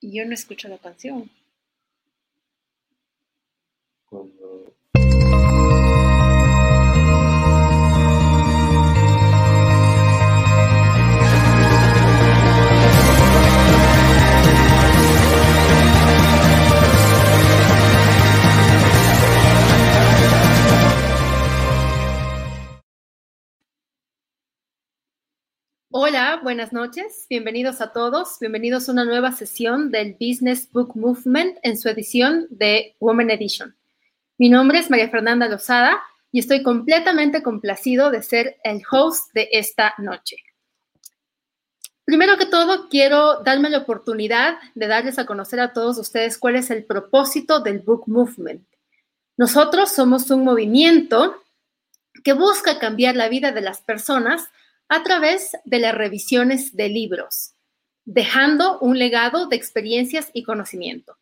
Y yo no escucho la canción. Hola, buenas noches. Bienvenidos a todos. Bienvenidos a una nueva sesión del Business Book Movement en su edición de Women Edition. Mi nombre es María Fernanda Lozada y estoy completamente complacido de ser el host de esta noche. Primero que todo, quiero darme la oportunidad de darles a conocer a todos ustedes cuál es el propósito del Book Movement. Nosotros somos un movimiento que busca cambiar la vida de las personas a través de las revisiones de libros, dejando un legado de experiencias y conocimiento.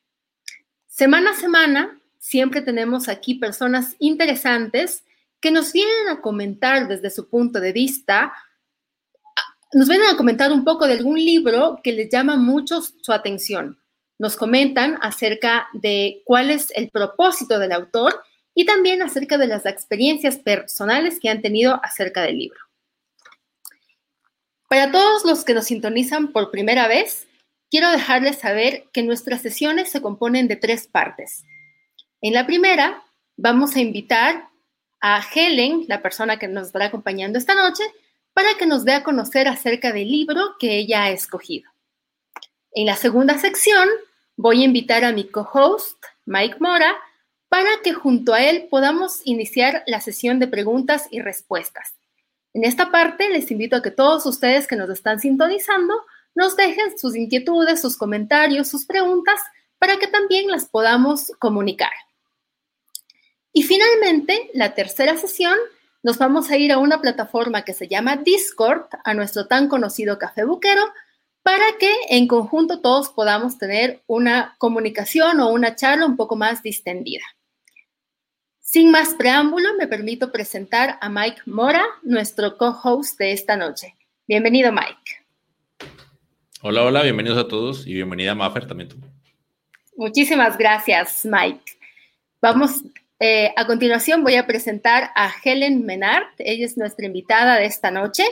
Semana a semana, siempre tenemos aquí personas interesantes que nos vienen a comentar desde su punto de vista, nos vienen a comentar un poco de algún libro que les llama mucho su atención. Nos comentan acerca de cuál es el propósito del autor y también acerca de las experiencias personales que han tenido acerca del libro. Para todos los que nos sintonizan por primera vez, quiero dejarles saber que nuestras sesiones se componen de tres partes. En la primera, vamos a invitar a Helen, la persona que nos estará acompañando esta noche, para que nos dé a conocer acerca del libro que ella ha escogido. En la segunda sección, voy a invitar a mi co-host, Mike Mora, para que junto a él podamos iniciar la sesión de preguntas y respuestas. En esta parte les invito a que todos ustedes que nos están sintonizando nos dejen sus inquietudes, sus comentarios, sus preguntas para que también las podamos comunicar. Y finalmente, la tercera sesión, nos vamos a ir a una plataforma que se llama Discord, a nuestro tan conocido café buquero, para que en conjunto todos podamos tener una comunicación o una charla un poco más distendida. Sin más preámbulo, me permito presentar a Mike Mora, nuestro co-host de esta noche. Bienvenido, Mike. Hola, hola, bienvenidos a todos y bienvenida Maffer también tú. Muchísimas gracias, Mike. Vamos, eh, a continuación voy a presentar a Helen Menard. Ella es nuestra invitada de esta noche.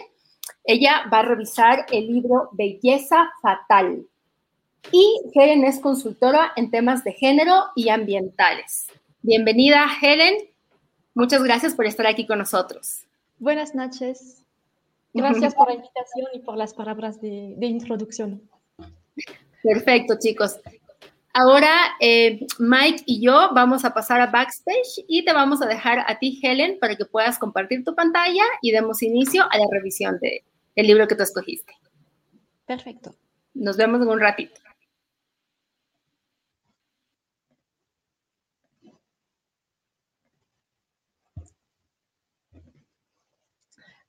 Ella va a revisar el libro Belleza Fatal. Y Helen es consultora en temas de género y ambientales. Bienvenida, Helen. Muchas gracias por estar aquí con nosotros. Buenas noches. Gracias por la invitación y por las palabras de, introducción. Perfecto, chicos. Ahora eh, Mike y yo vamos a pasar a backstage y te vamos a dejar a ti, Helen, para que puedas compartir tu pantalla y demos inicio a la revisión del libro que tú escogiste. Perfecto. Nos vemos en un ratito.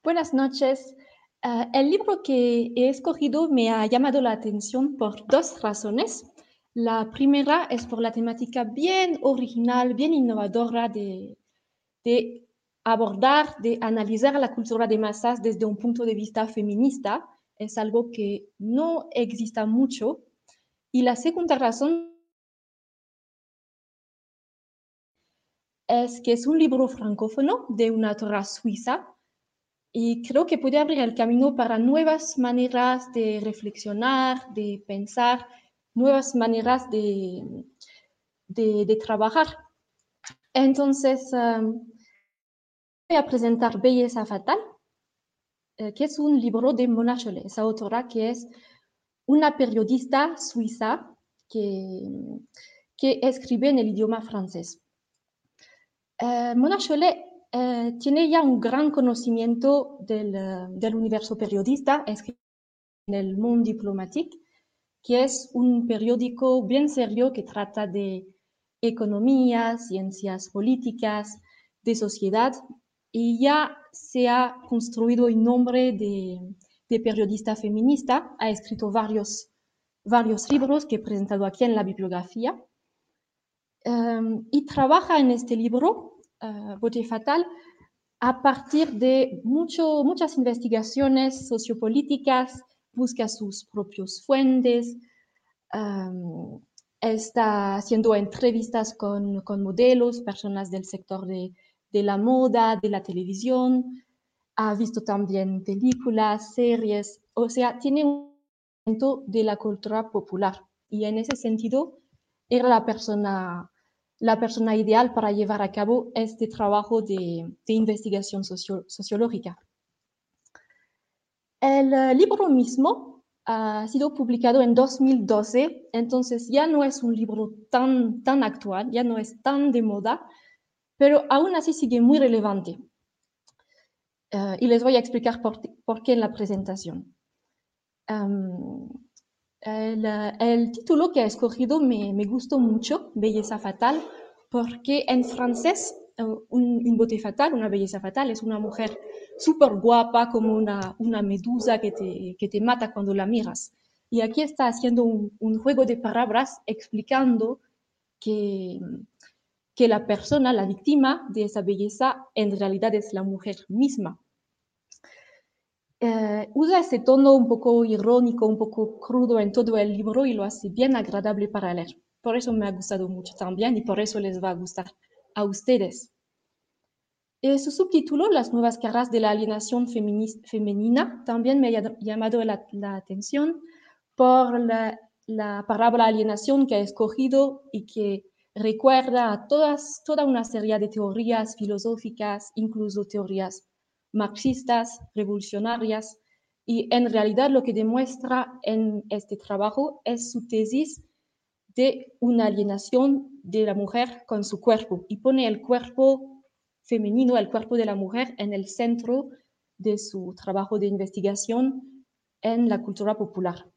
Buenas noches. Ah, el libro que he escogido me ha llamado la atención por dos razones. La primera es por la temática bien original, bien innovadora de, de abordar, de analizar la cultura de masas desde un punto de vista feminista. Es algo que no exista mucho. Y la segunda razón es que es un libro francófono de una autora suiza y creo que puede abrir el camino para nuevas maneras de reflexionar, de pensar, nuevas maneras de, de, trabajar. Entonces, um, voy a presentar Belleza Fatal, eh, que es un libro de Mona Chollet, esa autora que es una periodista suiza que, que escribe en el idioma francés. Eh, Mona Chollet eh, tiene ya un gran conocimiento del, eh, del universo periodista, escrito en el Monde Diplomatique, que es un periódico bien serio que trata de economía, ciencias políticas, de sociedad, y ya se ha construido el nombre de, de periodista feminista, ha escrito varios, varios libros que he presentado aquí en la bibliografía, eh, y trabaja en este libro uh, Fatal a partir de mucho, muchas investigaciones sociopolíticas, busca sus propios fuentes, está haciendo entrevistas con, con, modelos, personas del sector de, de, la moda, de la televisión, ha visto también películas, series, o sea, tiene un de la cultura popular. Y en ese sentido era la persona, la persona ideal para llevar a cabo este trabajo de, investigación sociológica. El eh, libro mismo ha sido publicado en 2012, entonces ya no es un libro tan, tan actual, ya no es tan de moda, pero aún así sigue muy relevante. Uh, y les voy a explicar por, qué en la presentación. Um, el, el, título que ha escogido me, me, gustó mucho, Belleza Fatal, porque en francés un, un, bote fatal, una belleza fatal, es una mujer súper guapa, como una, una medusa que te, que te, mata cuando la miras. Y aquí está haciendo un, un juego de palabras explicando que, que la persona, la víctima de esa belleza, en realidad es la mujer misma. Eh, usa ese tono un poco irónico, un poco crudo en todo el libro y lo hace bien agradable para leer. Por eso me ha gustado mucho también y por eso les va a gustar a ustedes. Eh, su subtítulo, Las nuevas caras de la alienación femenina, también me ha llamado la, atención por la, la, palabra alienación que ha escogido y que recuerda a todas, toda una serie de teorías filosóficas, incluso teorías marxistas, revolucionarias, y en realidad lo que demuestra en este trabajo es su tesis de una alienación de la mujer con su cuerpo y pone el cuerpo femenino, el cuerpo de la mujer en el centro de su trabajo de investigación en la cultura popular.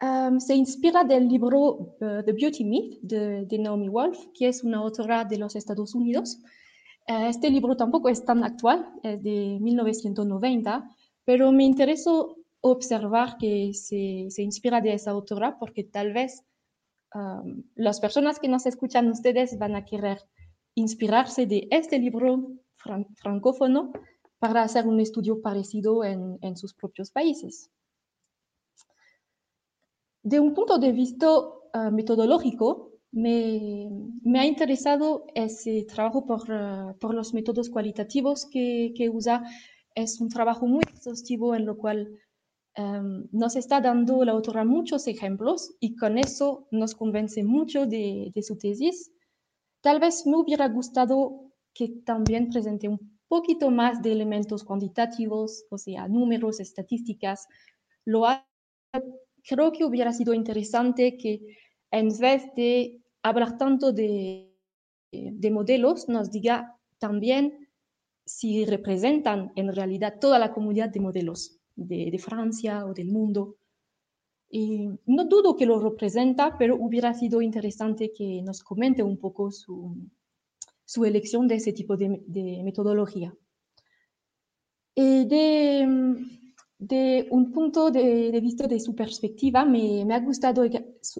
Um, se inspira del libro uh, The Beauty Myth de, Naomi Wolf, que es una autora de los Estados Unidos. Uh, este libro tampoco es tan actual, es de 1990, pero me interesó observar que se, se inspira de esa autora porque tal vez um, las personas que nos escuchan ustedes van a querer inspirarse de este libro fran francófono para hacer un estudio parecido en, en sus propios países. De un punto de vista uh, metodológico, me, me, ha interesado ese trabajo por, uh, por los métodos cualitativos que, que, usa. Es un trabajo muy exhaustivo en lo cual um, nos está dando la autora muchos ejemplos y con eso nos convence mucho de, de su tesis. Tal vez me hubiera gustado que también presente un poquito más de elementos cuantitativos, o sea, números, estadísticas. Lo ha, creo que hubiera sido interesante que en vez de hablar tanto de, de modelos, nos diga también si representan en realidad toda la comunidad de modelos de, de, Francia o del mundo. Y no dudo que lo representa, pero hubiera sido interesante que nos comente un poco su, su elección de ese tipo de, de metodología. Y de, de, un punto de, de, vista de su perspectiva, me, me ha gustado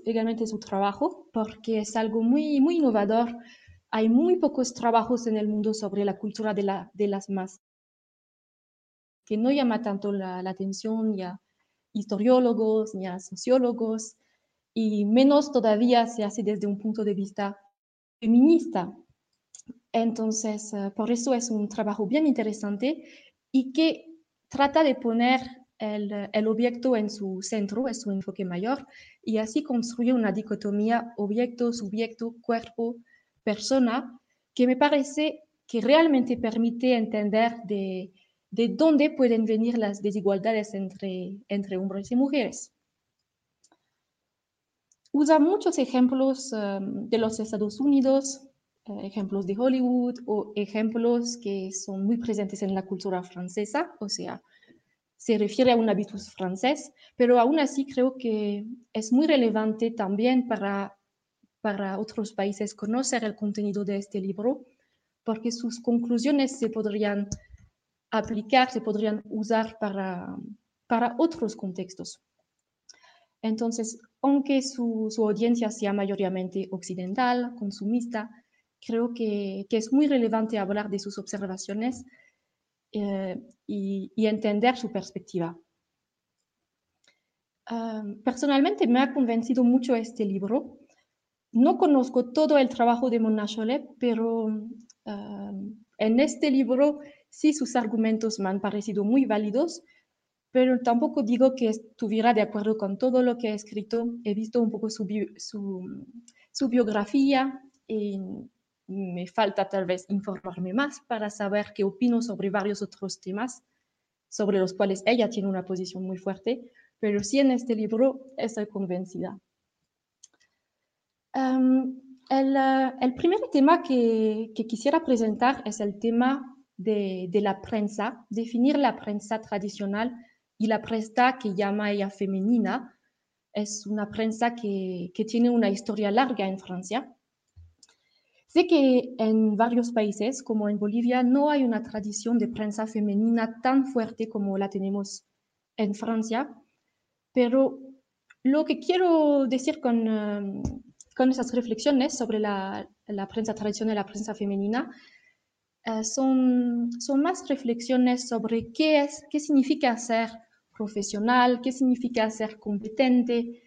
igualmente su trabajo porque es algo muy, muy innovador. Hay muy pocos trabajos en el mundo sobre la cultura de, la, de las masas que no llama tanto la, la atención ni a historiólogos ni a sociólogos, y menos todavía se hace desde un punto de vista feminista. Entonces, uh, por eso es un trabajo bien interesante y que trata de poner el, objeto en su centro, es su enfoque mayor, y así construye una dicotomía objeto, subjecto, cuerpo, persona, que me parece que realmente permite entender de, de dónde pueden venir las desigualdades entre, hombres y mujeres. Usa muchos ejemplos um, de los Estados Unidos, ejemplos de Hollywood o ejemplos que son muy presentes en la cultura francesa, o sea, se refiere a un habitus francés, pero aún así creo que es muy relevante también para, para otros países conocer el contenido de este libro, porque sus conclusiones se podrían aplicar, se podrían usar para, para otros contextos. Entonces, aunque su, su, audiencia sea mayoritariamente occidental, consumista, creo que, que, es muy relevante hablar de sus observaciones eh, y, y, entender su perspectiva. personalmente me ha convencido mucho este libro. No conozco todo el trabajo de Mona Chollet, pero en este libro sí sus argumentos me han parecido muy válidos, pero tampoco digo que estuviera de acuerdo con todo lo que ha escrito. He visto un poco su, su biografía y me falta tal vez informarme más para saber qué opino sobre varios otros temas sobre los cuales ella tiene una posición muy fuerte, pero sí en este libro estoy convencida. Em, eh, el, primer tema que, quisiera presentar es el tema de, la prensa, definir la prensa tradicional y la prensa que llama ella femenina. Es una prensa que, que tiene una historia larga en Francia Sé que en varios países, como en Bolivia, no hay una tradición de prensa femenina tan fuerte como la tenemos en Francia, pero lo que quiero decir con, um, con esas reflexiones sobre la, la, prensa tradicional la prensa femenina uh, son, son más reflexiones sobre qué, es, qué significa ser profesional, qué significa ser competente,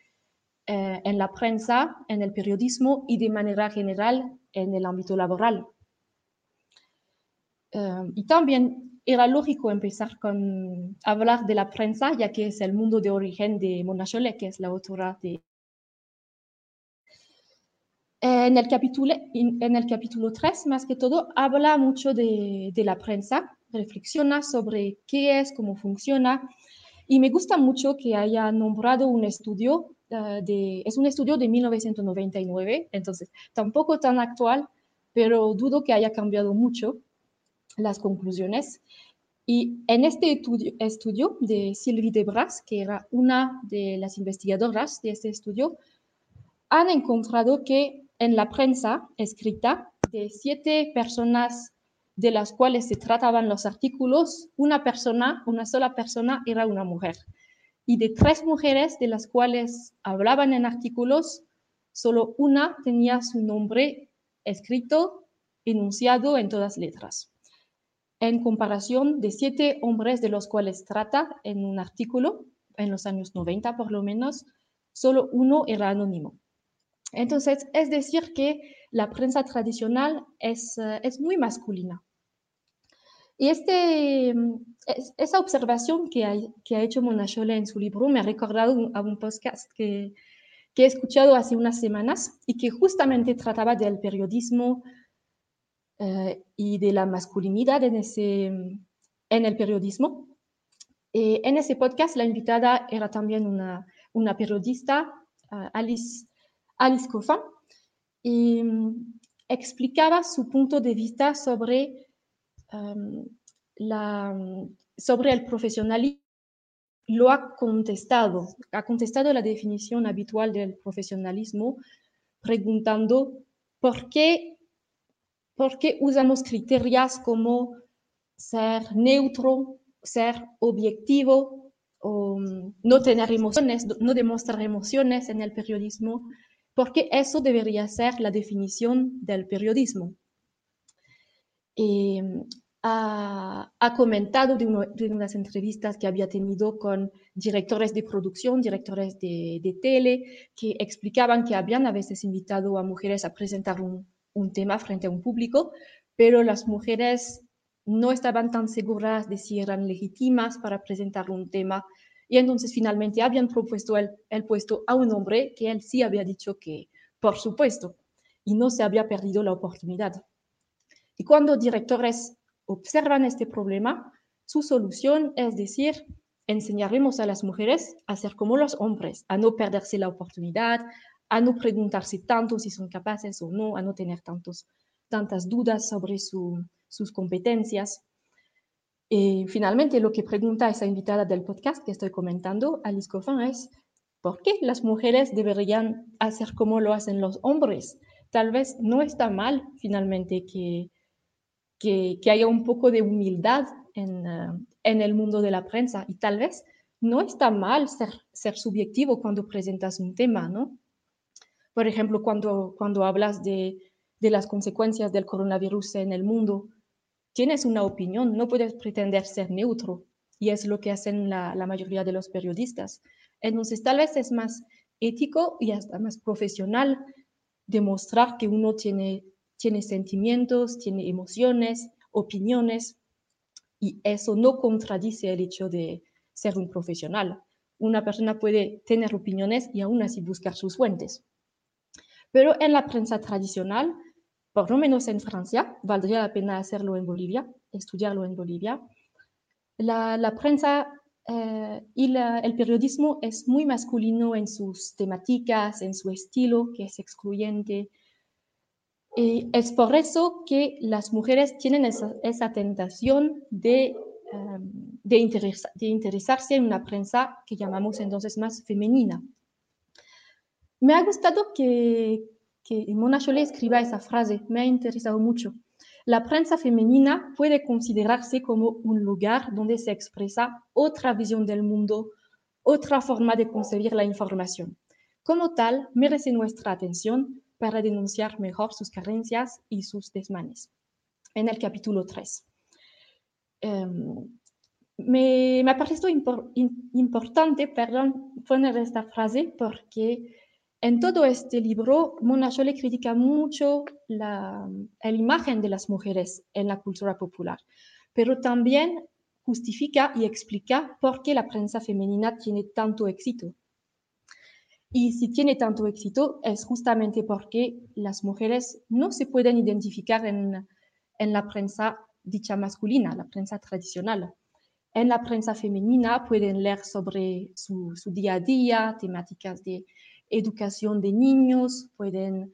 eh, en la prensa, en el periodismo y de manera general en el ámbito laboral. Eh, y también era lógico empezar con hablar de la prensa, ya que es el mundo de origen de Mona Chollet, que es la autora de... En el, capítulo, en el capítulo 3, más que todo, habla mucho de, de la prensa, reflexiona sobre qué es, cómo funciona, y me gusta mucho que haya nombrado un estudio Ah, es un estudio de 1999, entonces tampoco tan actual, pero dudo que haya cambiado mucho las conclusiones. Y en este estudio, estudio de Sylvie Debras, que era una de las investigadoras de este estudio, han encontrado que en la prensa escrita, de siete personas de las cuales se trataban los artículos, una persona, una sola persona era una mujer y de tres mujeres de las cuales hablaban en artículos, solo una tenía su nombre escrito, enunciado en todas letras. En comparación de siete hombres de los cuales trata en un artículo, en los años 90 por lo menos, solo uno era anónimo. Entonces, es decir que la prensa tradicional es, eh, es muy masculina. Y este, esa observación que ha, que ha hecho Mona en su libro me ha recordado a un podcast que, que, he escuchado hace unas semanas y que justamente trataba del periodismo eh, y de la masculinidad en, ese, en el periodismo. Y en ese podcast la invitada era también una, una periodista, uh, Alice, Alice Coffin, y um, explicaba su punto de vista sobre la, sobre el profesionalismo lo ha contestado, ha contestado la definición habitual del profesionalismo preguntando por qué, por qué usamos criterios como ser neutro, ser objetivo, mm, no tener emociones, no demostrar emociones en el periodismo, porque eso debería ser la definición del periodismo. Mm, ha, comentado de, unas entrevistas que había tenido con directores de producción, directores de, tele, que explicaban que habían a veces invitado a mujeres a presentar un, tema frente a un público, pero las mujeres no estaban tan seguras de si eran legítimas para presentar un tema y entonces finalmente habían propuesto el puesto a un hombre que él sí había dicho que, por supuesto, y no se había perdido la oportunidad. Y cuando directores observan este problema, su solución es decir, enseñaremos a las mujeres a ser como los hombres, a no perderse la oportunidad, a no preguntarse tanto si son capaces o no, a no tener tantos, tantas dudas sobre sus competencias. Y finalmente, lo que pregunta esa invitada del podcast que estoy comentando, Alice Coffin, es ¿por qué las mujeres deberían hacer como lo hacen los hombres? Tal vez no está mal finalmente que que, haya un poco de humildad en, eh, en, el mundo de la prensa y tal vez no está mal ser, ser subjetivo cuando presentas un tema, ¿no? Por ejemplo, cuando, cuando hablas de, de las consecuencias del coronavirus en el mundo, tienes una opinión, no puedes pretender ser neutro y es lo que hacen la, la mayoría de los periodistas. Entonces, tal vez es más ético y hasta más profesional demostrar que uno tiene, tiene sentimientos, tiene emociones, opiniones, y eso no contradice el hecho de ser un profesional. Una persona puede tener opiniones y aún así buscar sus fuentes. Pero en la prensa tradicional, por lo menos en Francia, valdría la pena hacerlo en Bolivia, estudiarlo en Bolivia, la, prensa eh, y el periodismo es muy masculino en sus temáticas, en su estilo, que es excluyente. Es por eso que las mujeres tienen esa, tentación de, em, de interesarse en una prensa que llamamos entonces más femenina. Me ha gustado que, que Mona Chollet escriba esa frase, me ha interesado mucho. La prensa femenina puede considerarse como un lugar donde se expresa otra visión del mundo, otra forma de concebir la información. Como tal, merece nuestra atención para denunciar mejor sus carencias y sus desmanes. En el capítulo 3. Em, me, me, ha importante perdón, poner esta frase porque en todo este libro, Mona Chollet critica mucho la, imagen de las mujeres en la cultura popular, pero también justifica y explica por qué la prensa femenina tiene tanto éxito. Y si tiene tanto éxito es justamente porque las mujeres no se pueden identificar en, la prensa dicha masculina, la prensa tradicional. En la prensa femenina pueden leer sobre su día a día, temáticas de educación de niños, pueden,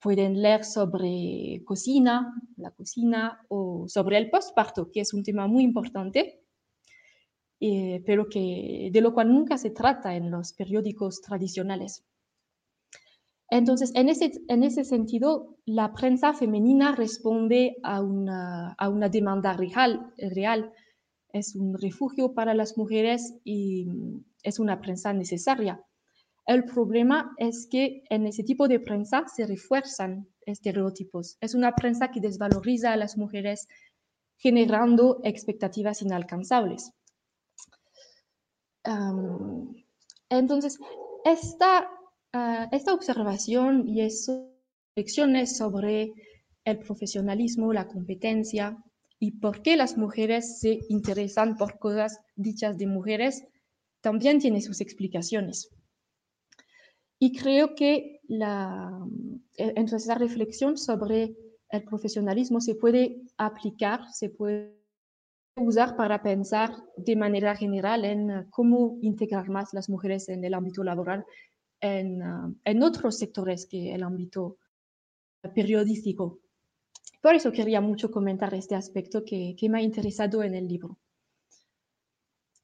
pueden leer sobre cocina, la cocina, o sobre el postparto, que es un tema muy importante, eh, pero que, de lo cual nunca se trata en los periódicos tradicionales. Entonces, en ese, en ese sentido, la prensa femenina responde a una, a una demanda real, real. Es un refugio para las mujeres y es una prensa necesaria. El problema es que en ese tipo de prensa se refuerzan estereotipos. Es una prensa que desvaloriza a las mujeres generando expectativas inalcanzables. Entonces, esta, ah, esta observación y esas reflexiones sobre el profesionalismo, la competencia y por qué las mujeres se interesan por cosas dichas de mujeres, también tiene sus explicaciones. Y creo que la, eh, entonces esa reflexión sobre el profesionalismo se puede aplicar, se puede usar para pensar de manera general en eh, cómo integrar más las mujeres en el ámbito laboral en, eh, en otros sectores que el ámbito periodístico. Por eso quería mucho comentar este aspecto que, que me ha interesado en el libro.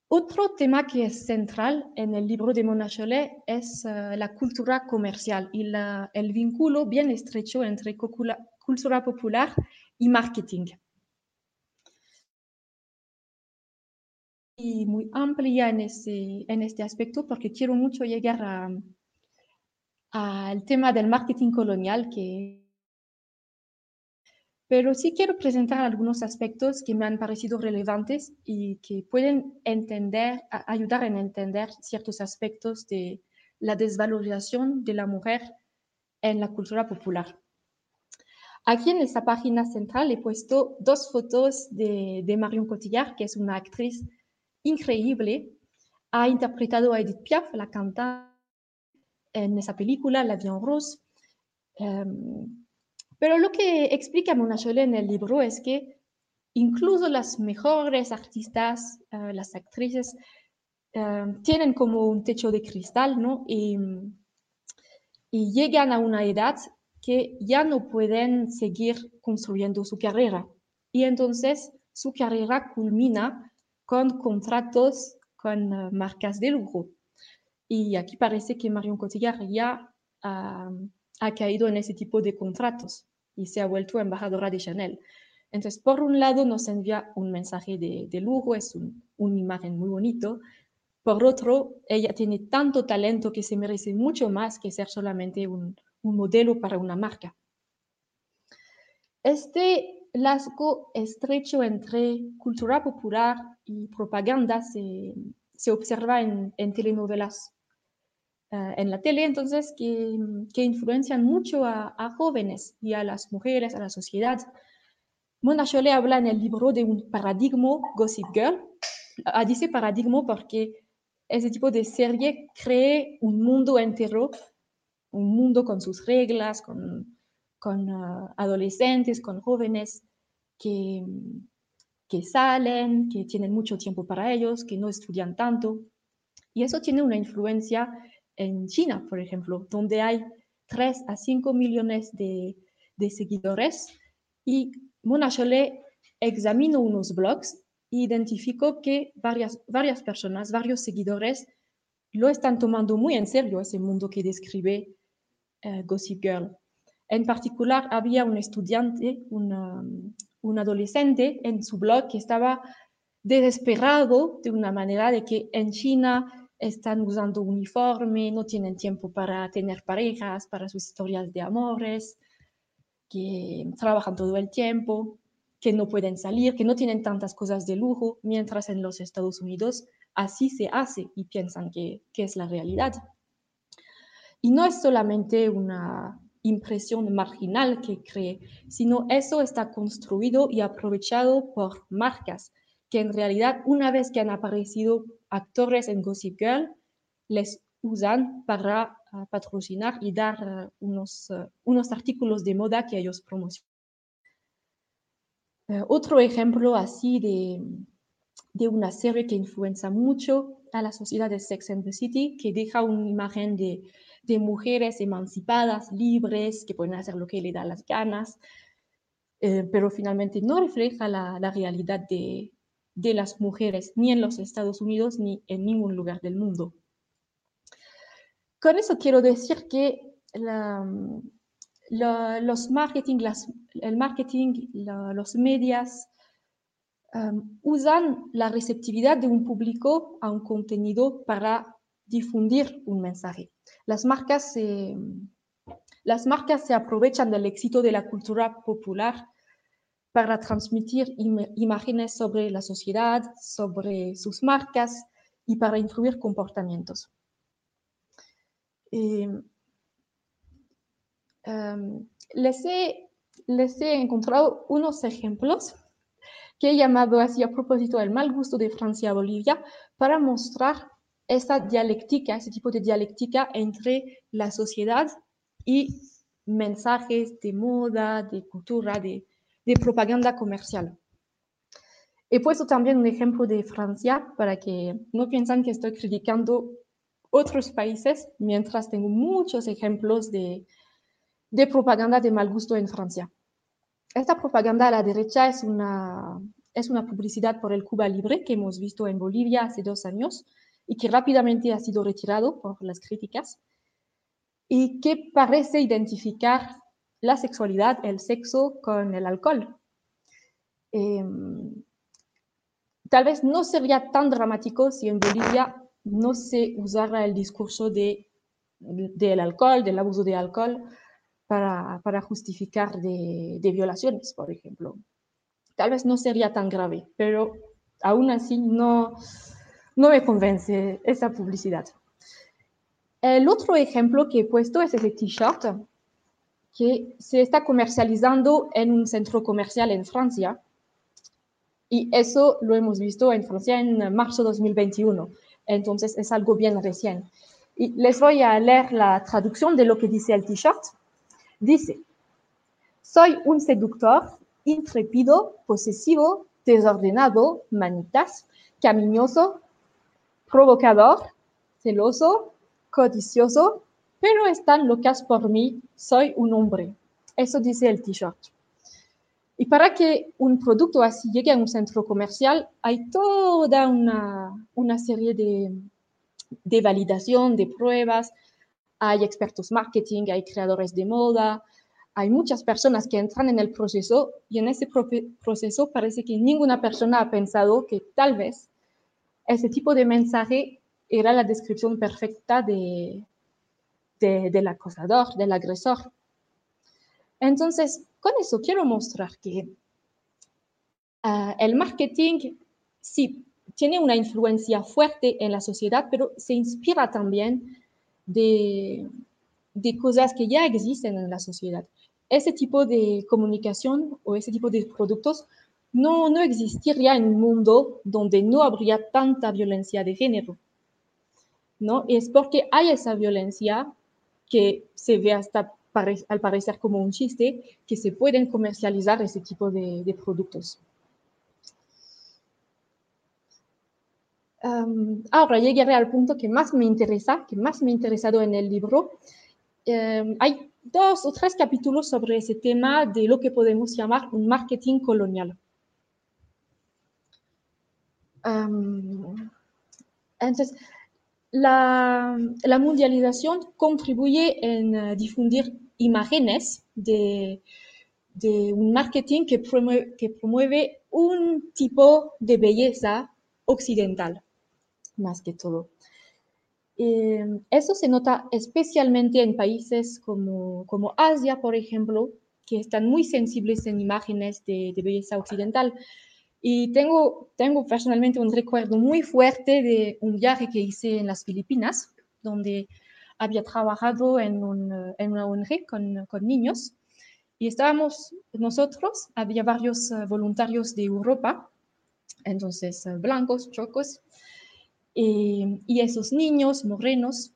Otro tema que es central en el libro de Mona Chollet es uh, la cultura comercial y el vínculo bien estrecho entre cultura popular y marketing. Y muy amplia en, ese, en este aspecto porque quiero mucho llegar al tema del marketing colonial que pero sí quiero presentar algunos aspectos que me han parecido relevantes y que pueden entender, ayudar a entender ciertos aspectos de la desvalorización de la mujer en la cultura popular. Aquí en esta página central he puesto dos fotos de, de Marion Cotillard, que es una actriz increíble. Ha interpretado a Edith Piaf, la cantante, en esa película, La Vie en Rose. Um, pero lo que explica Mona Chollet en el libro es que incluso las mejores artistas, eh, las actrices, eh, tienen como un techo de cristal, ¿no? Y, llegan a una edad que ya no pueden seguir construyendo su carrera. Y entonces su carrera culmina con contratos con uh, marcas de lujo. Y aquí parece que Marion Cotillard ya ha caído en ese tipo de contratos y se ha vuelto embajadora de Chanel. Entonces, por un lado, nos envía un mensaje de, de lujo, es un, una imagen muy bonito. Por otro, ella tiene tanto talento que se merece mucho más que ser solamente un modelo para una marca. Este lazo estrecho entre cultura popular y propaganda se, se observa en, telenovelas eh, en la tele, entonces, que, que influencian mucho a, a, jóvenes y a las mujeres, a la sociedad. Mona Chollet habla en el libro de un paradigma Gossip Girl. Ah, dice paradigma porque ese tipo de serie cree un mundo entero, un mundo con sus reglas, con, con uh, adolescentes, con jóvenes que, que salen, que tienen mucho tiempo para ellos, que no estudian tanto. Y eso tiene una influencia en China, por ejemplo, donde hay 3 a 5 millones de, de seguidores. Y Mona Chollet examinó unos blogs e identificó que varias, varias personas, varios seguidores, lo están tomando muy en serio ese mundo que describe uh, Gossip Girl. En particular, había un estudiante, una, un adolescente en su blog que estaba desesperado de una manera de que en China están usando uniforme, no tienen tiempo para tener parejas, para sus historias de amores, que trabajan todo el tiempo, que no pueden salir, que no tienen tantas cosas de lujo, mientras en los Estados Unidos así se hace y piensan que, que es la realidad. Y no es solamente una, impresión marginal que cree, sino eso está construido y aprovechado por marcas que en realidad una vez que han aparecido actores en Gossip Girl, les usan para uh, patrocinar y dar unos, uh, unos artículos de moda que ellos promocionan. otro ejemplo así de, de una serie que influencia mucho a la sociedad de Sex and the City, que deja una imagen de de mujeres emancipadas, libres, que pueden hacer lo que le da las ganas, eh, pero finalmente no refleja la, realidad de, las mujeres ni en los Estados Unidos ni en ningún lugar del mundo. Con eso quiero decir que los marketing, el marketing, los medios um, usan la receptividad de un público a un contenido para difundir un mensaje. Las marcas, se, las marcas se aprovechan del éxito de la cultura popular para transmitir imágenes sobre la sociedad, sobre sus marcas y para influir comportamientos. Eh, em, les, he, les, he, encontrado unos ejemplos que he llamado así a propósito del mal gusto de Francia-Bolivia para mostrar esta dialéctica, ese tipo de dialéctica entre la sociedad y mensajes de moda, de cultura, de, propaganda comercial. He puesto también un ejemplo de Francia para que no piensen que estoy criticando otros países, mientras tengo muchos ejemplos de, de propaganda de mal gusto en Francia. Esta propaganda a la derecha es una, es una publicidad por el Cuba Libre que hemos visto en Bolivia hace dos años, y que rápidamente ha sido retirado por las críticas y que parece identificar la sexualidad, el sexo con el alcohol. Em, tal vez no sería tan dramático si en Bolivia no se usara el discurso de, del alcohol, del abuso de alcohol, para, para justificar de, violaciones, por ejemplo. Tal vez no sería tan grave, pero aún así no, no me convence esa publicidad. El otro ejemplo que he puesto es ese t-shirt que se está comercializando en un centro comercial en Francia. Y eso lo hemos visto en Francia en marzo de 2021. Entonces es algo bien recién. Y les voy a leer la traducción de lo que dice el t-shirt. Dice, soy un seductor, intrépido, posesivo, desordenado, manitas, cariñoso, provocador, celoso, codicioso, pero están locas por mí, soy un hombre. Eso dice el t-shirt. Y para que un producto así llegue a un centro comercial, hay toda una, una serie de, de validación, de pruebas. Hay expertos marketing, hay creadores de moda, hay muchas personas que entran en el proceso y en ese proceso parece que ninguna persona ha pensado que tal vez ese tipo de mensaje era la descripción perfecta de, del acosador, del agresor. Entonces, con eso quiero mostrar que ah, el marketing sí tiene una influencia fuerte en la sociedad, pero se inspira también de, de cosas que ya existen en la sociedad. Ese tipo de comunicación o ese tipo de productos no, no existiría un mundo donde no habría tanta violencia de género. ¿no? Es porque hay esa violencia que se ve hasta al parecer como un chiste, que se pueden comercializar ese tipo de, productos. ahora llegaré al punto que más me interesa, que más me ha interesado en el libro. hay dos o tres capítulos sobre ese tema de lo que podemos llamar un marketing colonial. Entonces, la, mundialización contribuye en eh, difundir imágenes de, un marketing que promueve, que promueve un tipo de belleza occidental, más que todo. Eh, eso se nota especialmente en países como, como, Asia, por ejemplo, que están muy sensibles en imágenes de, de belleza occidental. Y tengo, tengo personalmente un recuerdo muy fuerte de un viaje que hice en las Filipinas, donde había trabajado en, un, en una ONG con, con, niños. Y estábamos nosotros, había varios eh, voluntarios de Europa, entonces eh, blancos, chocos, y, y, esos niños morenos.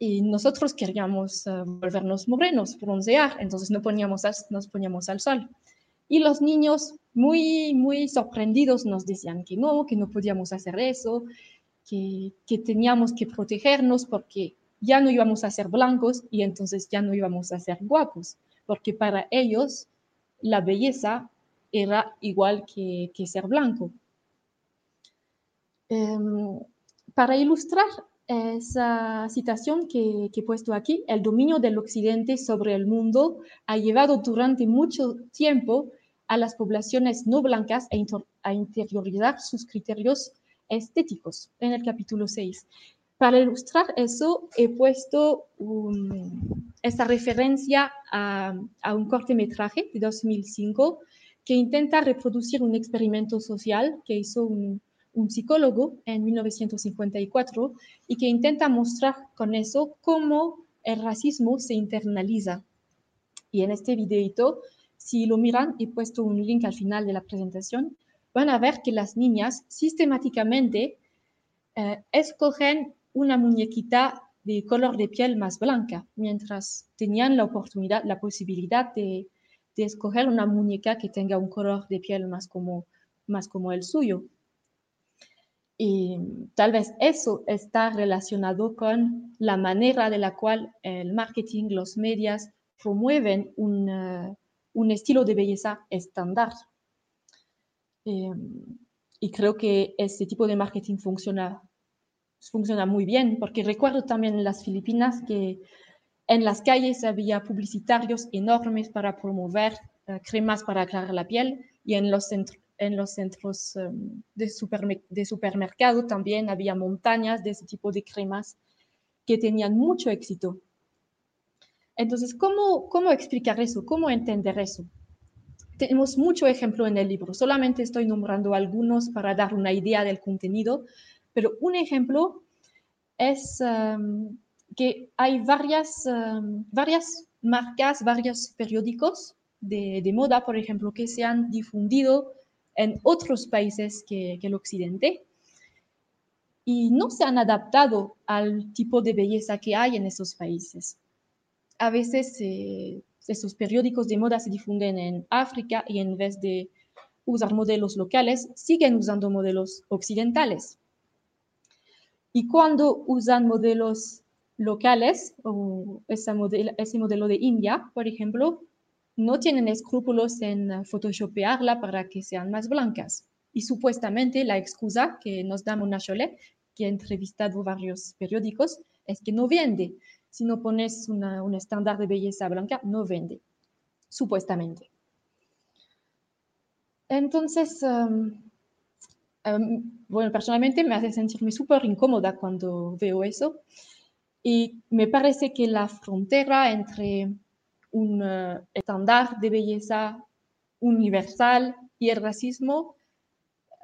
Y nosotros queríamos volvernos morenos, broncear, entonces no poníamos, nos poníamos al sol. Y los niños muy, muy sorprendidos nos decían que no, que no podíamos hacer eso, que, que teníamos que protegernos porque ya no íbamos a ser blancos y entonces ya no íbamos a ser guapos, porque para ellos la belleza era igual que, que ser blanco. Um, para ilustrar esa situación que, que, he puesto aquí, el dominio del occidente sobre el mundo ha llevado durante mucho tiempo a las poblaciones no blancas a, interiorizar sus criterios estéticos en el capítulo 6. Para ilustrar eso, he puesto esta referencia a, un cortometraje de 2005 que intenta reproducir un experimento social que hizo un, un, psicólogo en 1954 y que intenta mostrar con eso cómo el racismo se internaliza. Y en este videito si lo miran, he puesto un link al final de la presentación, van a ver que las niñas sistemáticamente eh, escogen una muñequita de color de piel más blanca, mientras tenían la oportunidad, la posibilidad de, escoger una muñeca que tenga un color de piel más como, más como el suyo. Y tal vez eso está relacionado con la manera de la cual el marketing, los medios promueven un, un estilo de belleza estándar. Em, y creo que ese tipo de marketing funciona, funciona muy bien, porque recuerdo también en las Filipinas que en las calles había publicitarios enormes para promover eh, cremas para aclarar la piel y en los, en los centros em, de, de supermercado también había montañas de ese tipo de cremas que tenían mucho éxito entonces, ¿cómo, ¿cómo explicar eso? ¿Cómo entender eso? Tenemos mucho ejemplo en el libro, solamente estoy nombrando algunos para dar una idea del contenido, pero un ejemplo es um, que hay varias, um, varias marcas, varios periódicos de, moda, por ejemplo, que se han difundido en otros países que el occidente y no se han adaptado al tipo de belleza que hay en esos países a veces eh, esos periódicos de moda se difunden en África y en vez de usar modelos locales, siguen usando modelos occidentales. Y cuando usan modelos locales, o ese modelo de India, por ejemplo, no tienen escrúpulos en photoshopearla para que sean más blancas. Y supuestamente la excusa que nos da Mona Cholet, que ha entrevistado varios periódicos, es que no vende si no pones un estándar de belleza blanca, no vende, supuestamente. Entonces, bueno, personalmente me hace sentirme súper incómoda cuando veo eso y me parece que la frontera entre un uh, estándar de belleza universal y el racismo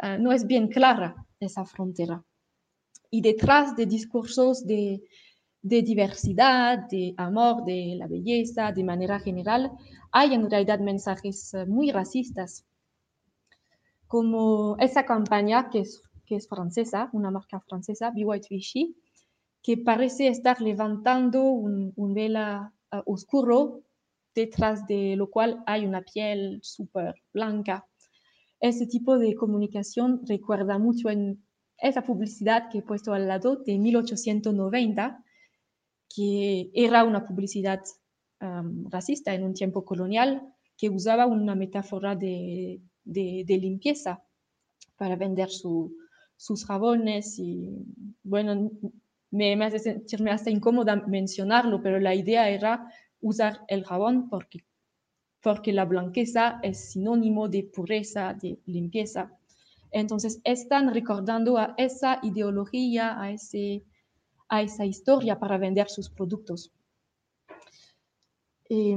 uh, no es bien clara esa frontera. Y detrás de discursos de, de diversidad, de amor, de la belleza, de manera general, hay en realidad mensajes eh, muy racistas, como esa campaña que es, francesa, una marca francesa, Be White Vichy, que parece estar levantando un, un vela uh, oscuro detrás de lo cual hay una piel súper blanca. Ese tipo de comunicación recuerda mucho en esa publicidad que he puesto al lado de 1890, que era una publicidad racista en un tiempo colonial, que usaba una metáfora de, de, de limpieza para vender su, sus jabones y bueno, me, me, hace sentirme hasta incómoda mencionarlo, pero la idea era usar el jabón porque, porque la blanqueza es sinónimo de pureza, de limpieza. Entonces están recordando a esa ideología, a, ese, a esa historia para vender sus productos. Eh,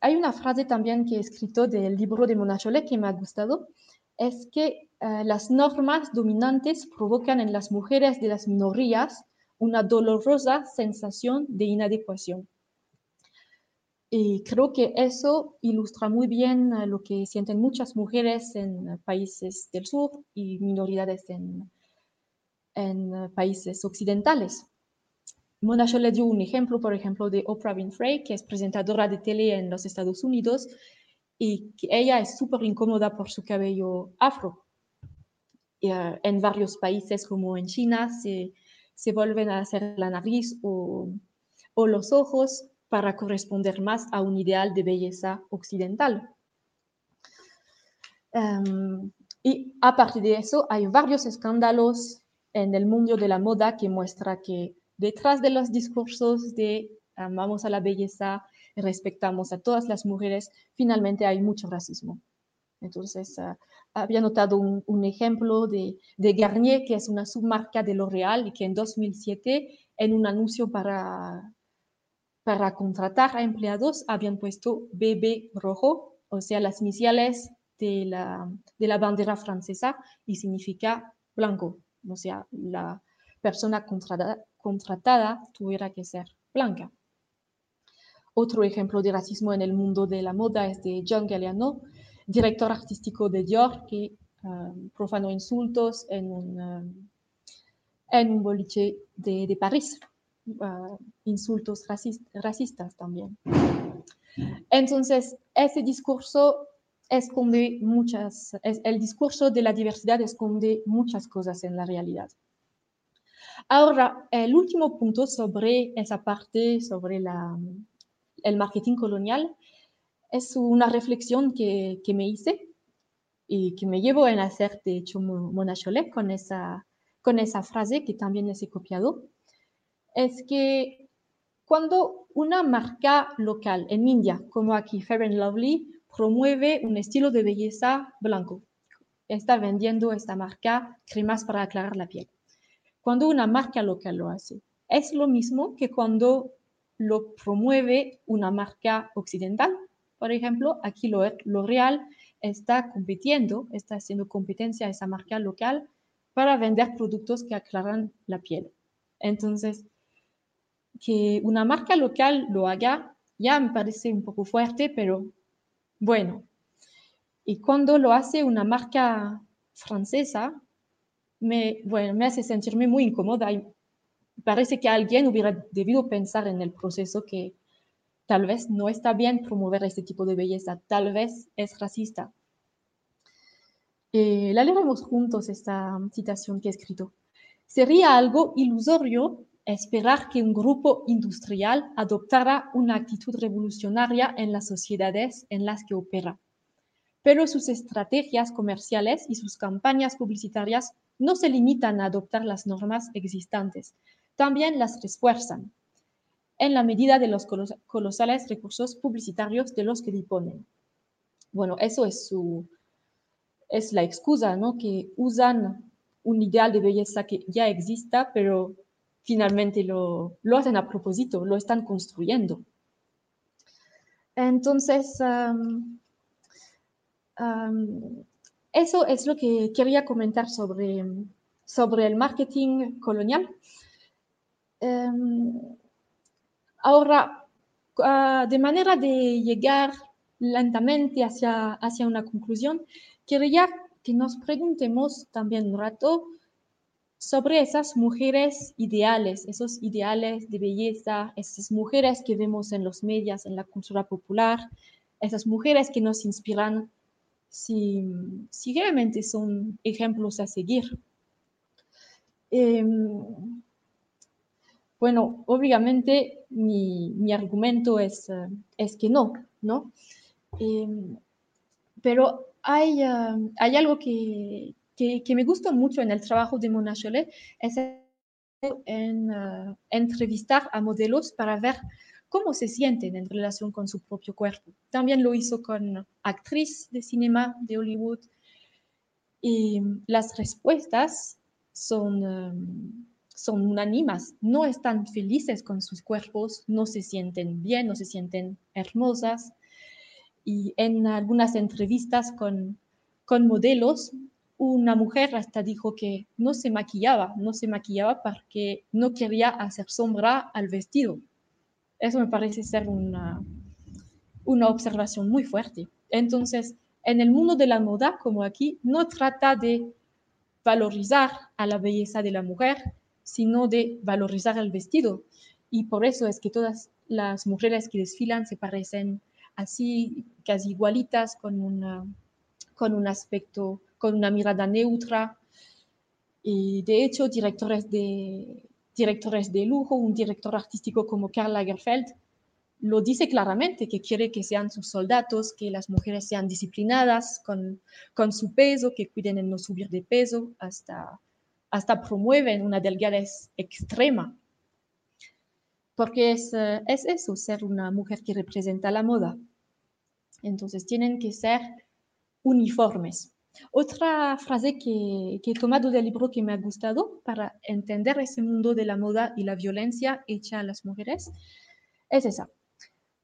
hay una frase también que he escrito del libro de Mona Chollet que me ha gustado, es que eh, las normas dominantes provocan en las mujeres de las minorías una dolorosa sensación de inadecuación. Y creo que eso ilustra muy bien eh, lo que sienten muchas mujeres en países del sur y minoridades en, en eh, países occidentales. Mona le dio un ejemplo, por ejemplo, de Oprah Winfrey, que es presentadora de tele en los Estados Unidos y que ella es súper incómoda por su cabello afro. Y, uh, en varios países como en China se, se vuelven a hacer la nariz o, o los ojos para corresponder más a un ideal de belleza occidental. Um, y aparte de eso, hay varios escándalos en el mundo de la moda que muestra que detrás de los discursos de amamos a la belleza, respetamos a todas las mujeres, finalmente hay mucho racismo. Entonces, uh, había notado un, ejemplo de, de, Garnier, que es una submarca de L'Oréal y que en 2007, en un anuncio para, para contratar a empleados, habían puesto BB rojo, o sea, las iniciales de la, de la bandera francesa y significa blanco, o sea, la persona contratada, contratada tuviera que ser blanca. Otro ejemplo de racismo en el mundo de la moda es de John Galliano, director artístico de Dior, que um, profanó insultos en un, um, en un boliche de, de París, uh, insultos racist, racistas también. Entonces, ese discurso esconde muchas, el discurso de la diversidad esconde muchas cosas en la realidad. Ahora, el último punto sobre esa parte, sobre la, el marketing colonial, es una reflexión que, que, me hice y que me llevo en hacer, de hecho, Mona Cholet con esa, con esa frase que también les he copiado. Es que cuando una marca local en India, como aquí Fair and Lovely, promueve un estilo de belleza blanco, está vendiendo esta marca cremas para aclarar la piel. Cuando una marca local lo hace, es lo mismo que cuando lo promueve una marca occidental por ejemplo, aquí L'Oréal está compitiendo, está haciendo competencia a esa marca local para vender productos que aclaran la piel. Entonces, que una marca local lo haga ya me parece un poco fuerte, pero bueno. Y cuando lo hace una marca francesa, me, bueno, me hace sentirme muy incómoda y parece que alguien hubiera debido pensar en el proceso que Tal vez no está bien promover este tipo de belleza, tal vez es racista. Eh, la leeremos juntos esta citación que he escrito. Sería algo ilusorio esperar que un grupo industrial adoptara una actitud revolucionaria en las sociedades en las que opera. Pero sus estrategias comerciales y sus campañas publicitarias no se limitan a adoptar las normas existentes, también las refuerzan en la medida de los colosales recursos publicitarios de los que disponen. Bueno, eso es, su, es la excusa, ¿no? Que usan un ideal de belleza que ya exista, pero finalmente lo, lo hacen a propósito, lo están construyendo. Entonces, eso es lo que quería comentar sobre, sobre el marketing colonial. Em, ahora, ah, de manera de llegar lentamente hacia, hacia una conclusión, quería que nos preguntemos también un rato sobre esas mujeres ideales, esos ideales de belleza, esas mujeres que vemos en los medios, en la cultura popular, esas mujeres que nos inspiran si, si realmente son ejemplos a seguir. Em, bueno, obviamente mi, mi argumento es, eh, es, que no, ¿no? Em, pero hay, eh, hay algo que, que, me gusta mucho en el trabajo de Mona Chollet, es en, eh, entrevistar a modelos para ver cómo se sienten en relación con su propio cuerpo. También lo hizo con actriz de cinema de Hollywood y las respuestas son, um, son unánimas. No están felices con sus cuerpos, no se sienten bien, no se sienten hermosas. Y en algunas entrevistas con, con modelos, una mujer hasta dijo que no se maquillaba, no se maquillaba porque no quería hacer sombra al vestido. Eso me parece ser una, una observación muy fuerte. Entonces, en el mundo de la moda, como aquí, no trata de valorizar a la belleza de la mujer, sino de valorizar el vestido. Y por eso es que todas las mujeres que desfilan se parecen así, casi igualitas, con, una, con un aspecto, con una mirada neutra. Y de hecho, directores de, directores de lujo, un director artístico como Karl Lagerfeld, lo dice claramente, que quiere que sean sus soldados, que las mujeres sean disciplinadas con, con su peso, que cuiden en no subir de peso, hasta, hasta promueven una delgadez extrema. Porque es, eh, es eso, ser una mujer que representa la moda. Entonces tienen que ser uniformes. Otra frase que, que, he tomado del libro que me ha gustado para entender ese mundo de la moda y la violencia hecha a las mujeres es esa.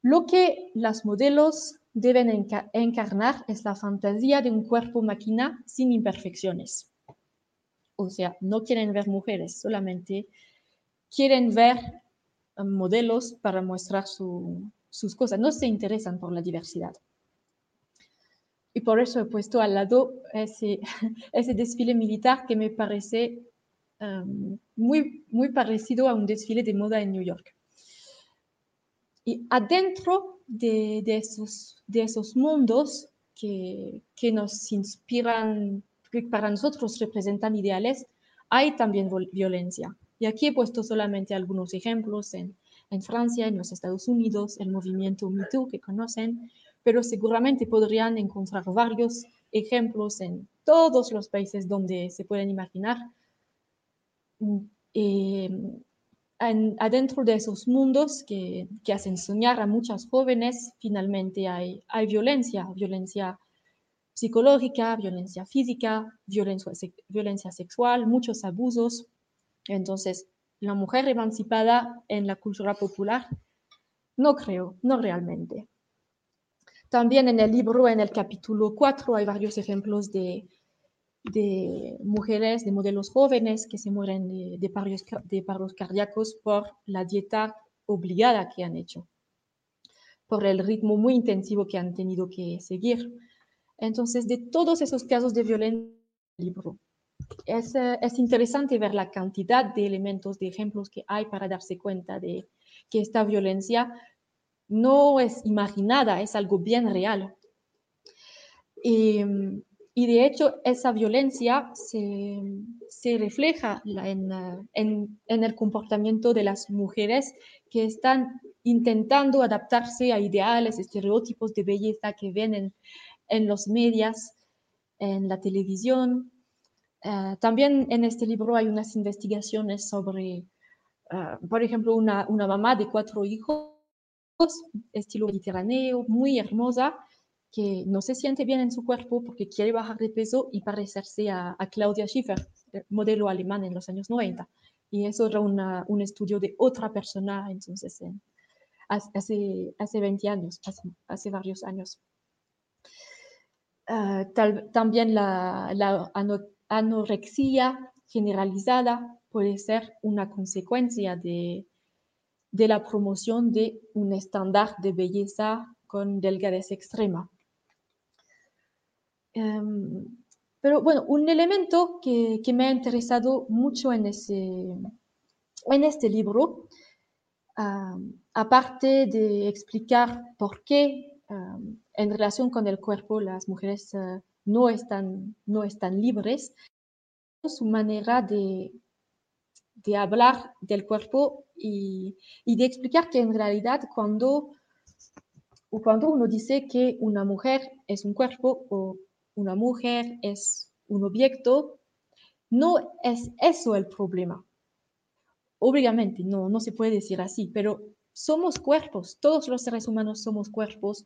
Lo que las modelos deben encarnar es la fantasía de un cuerpo máquina sin imperfecciones. O sea, no quieren ver mujeres, solamente quieren ver um, modelos para mostrar sus cosas. No se interesan por la diversidad. Y por eso he puesto al lado ese, ese desfile militar que me parece um, muy, muy parecido a un desfile de moda en New York. Y adentro de, de, esos, de esos mundos que, que, nos inspiran, que para nosotros representan ideales, hay también violencia. Y aquí he puesto solamente algunos ejemplos en, en Francia, en los Estados Unidos, el movimiento MeToo que conocen, pero seguramente podrían encontrar varios ejemplos en todos los países donde se pueden imaginar. Eh, adentro de esos mundos que, hacen soñar a muchas jóvenes, finalmente hay, violencia, violencia psicológica, violencia física, violencia sexual, muchos abusos. Entonces, la mujer emancipada en la cultura popular, no creo, no realmente. También en el libro, en el capítulo 4, hay varios ejemplos de, mujeres, de modelos jóvenes que se mueren de, paros, cardíacos por la dieta obligada que han hecho, por el ritmo muy intensivo que han tenido que seguir. Entonces, de todos esos casos de violencia, libro. Es, interesante ver la cantidad de elementos, de ejemplos que hay para darse cuenta de que esta violencia no es imaginada, es algo bien real. Y, y de hecho, esa violencia se, se refleja en, en, en, el comportamiento de las mujeres que están intentando adaptarse a ideales, estereotipos de belleza que ven en, en los medios, en la televisión. Uh, también en este libro hay unas investigaciones sobre, uh, por ejemplo, una, una mamá de cuatro hijos, estilo mediterráneo, muy hermosa, que no se siente bien en su cuerpo porque quiere bajar de peso y parecerse a, a Claudia Schiffer, modelo alemán en los años 90. Y eso era una, un estudio de otra persona, entonces, en, hace, hace 20 años, hace, varios años. Tal, también la, la ano, anorexia generalizada puede ser una consecuencia de, de la promoción de un estándar de belleza con delgadez extrema. Em, pero bueno, un elemento que, que, me ha interesado mucho en, ese, en este libro, aparte de explicar por qué en relación con el cuerpo las mujeres uh, no, están, no están libres, su manera de, de hablar del cuerpo y, y, de explicar que en realidad cuando, cuando uno dice que una mujer es un cuerpo o una mujer es un objeto, no es eso el problema. Obviamente, no, no se puede decir así, pero somos cuerpos, todos los seres humanos somos cuerpos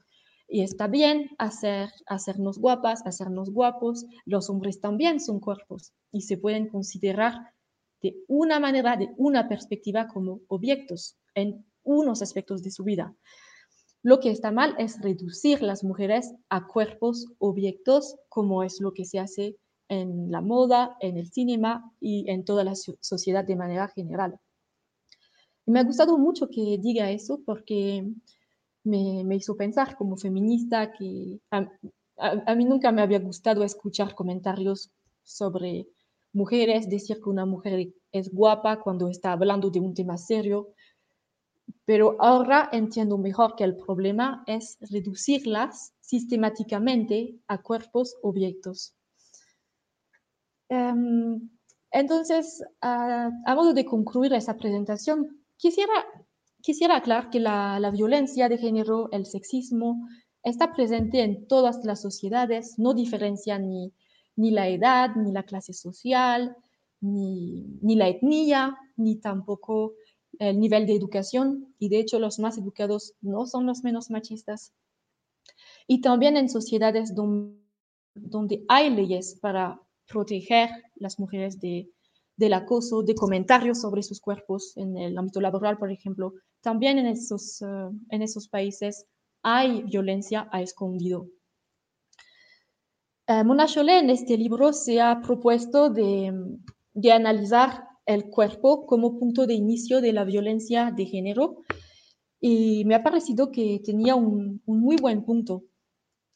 y está bien hacer, hacernos guapas, hacernos guapos, los hombres también son cuerpos y se pueden considerar de una manera, de una perspectiva como objetos en unos aspectos de su vida. Lo que está mal es reducir las mujeres a cuerpos objetos, como es lo que se hace en la moda, en el cinema y en toda la sociedad de manera general. me ha gustado mucho que diga eso porque me, hizo pensar como feminista que a, mí nunca me había gustado escuchar comentarios sobre mujeres, decir que una mujer es guapa cuando está hablando de un tema serio, pero ahora entiendo mejor que el problema es reducirlas sistemáticamente a cuerpos objetos. Em, entonces, a, modo de concluir esa presentación, quisiera Quisiera aclarar que la, violencia de género, el sexismo, está presente en todas las sociedades, no diferencia ni, ni la edad, ni la clase social, ni, ni, la etnia, ni tampoco el nivel de educación. Y de hecho los más educados no son los menos machistas. Y también en sociedades donde, donde hay leyes para proteger las mujeres de, del acoso, de comentarios sobre sus cuerpos en el ámbito laboral, por ejemplo, también en esos, eh, en esos países hay violencia a escondido. Eh, Mona Chollet en este libro se ha propuesto de, analizar el cuerpo como punto de inicio de la violencia de género y me ha parecido que tenía un, muy buen punto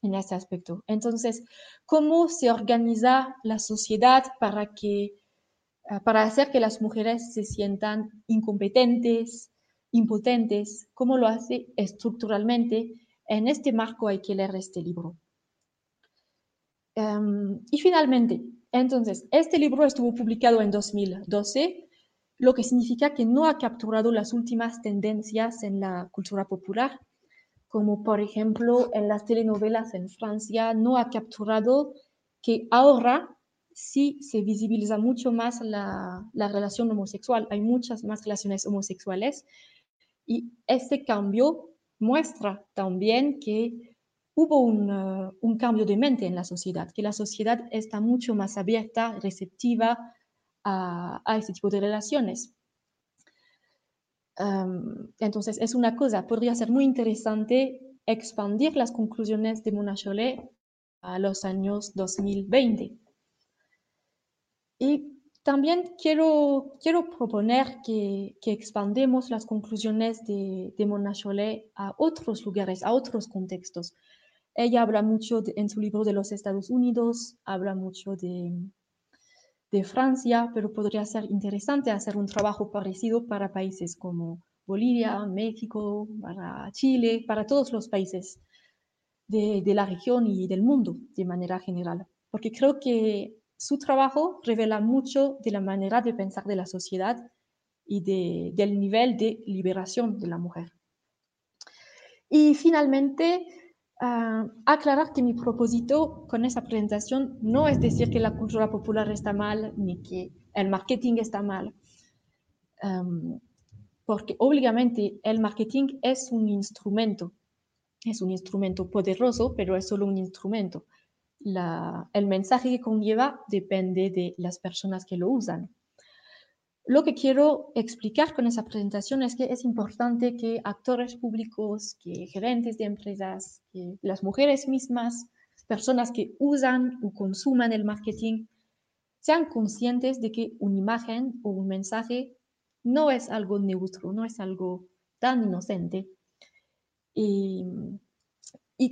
en ese aspecto. Entonces, ¿cómo se organiza la sociedad para, que, eh, para hacer que las mujeres se sientan incompetentes, impotentes, cómo lo hace estructuralmente, en este marco hay que leer este libro. Em, y finalmente, entonces, este libro estuvo publicado en 2012, lo que significa que no ha capturado las últimas tendencias en la cultura popular, como por ejemplo en las telenovelas en Francia, no ha capturado que ahora sí se visibiliza mucho más la, la relación homosexual. Hay muchas más relaciones homosexuales y este cambio muestra también que hubo uh, un, cambio de mente en la sociedad, que la sociedad está mucho más abierta, receptiva a, este tipo de relaciones. Um, entonces, es una cosa, podría ser muy interesante expandir las conclusiones de Mona Chollet a los años 2020. Y también quiero, quiero proponer que, que expandemos las conclusiones de, de Mona Chollet a otros lugares, a otros contextos. Ella habla mucho en su libro de los Estados Unidos, habla mucho de, de Francia, pero podría ser interesante hacer un trabajo parecido para países como Bolivia, México, para Chile, para todos los países de, de la región y del mundo de manera general. Porque creo que su trabajo revela mucho de la manera de pensar de la sociedad y del nivel de liberación de la mujer. Y finalmente, ah, aclarar que mi propósito con esa presentación no es decir que la cultura popular está mal ni que el marketing está mal, porque obviamente el marketing es un instrumento, es un instrumento poderoso, pero es solo un instrumento el mensaje que conlleva depende de las personas que lo usan. Lo que quiero explicar con esa presentación es que es importante que actores públicos, que gerentes de empresas, que las mujeres mismas, personas que usan o consuman el marketing, sean conscientes de que una imagen o un mensaje no es algo neutro, no es algo tan inocente. Y,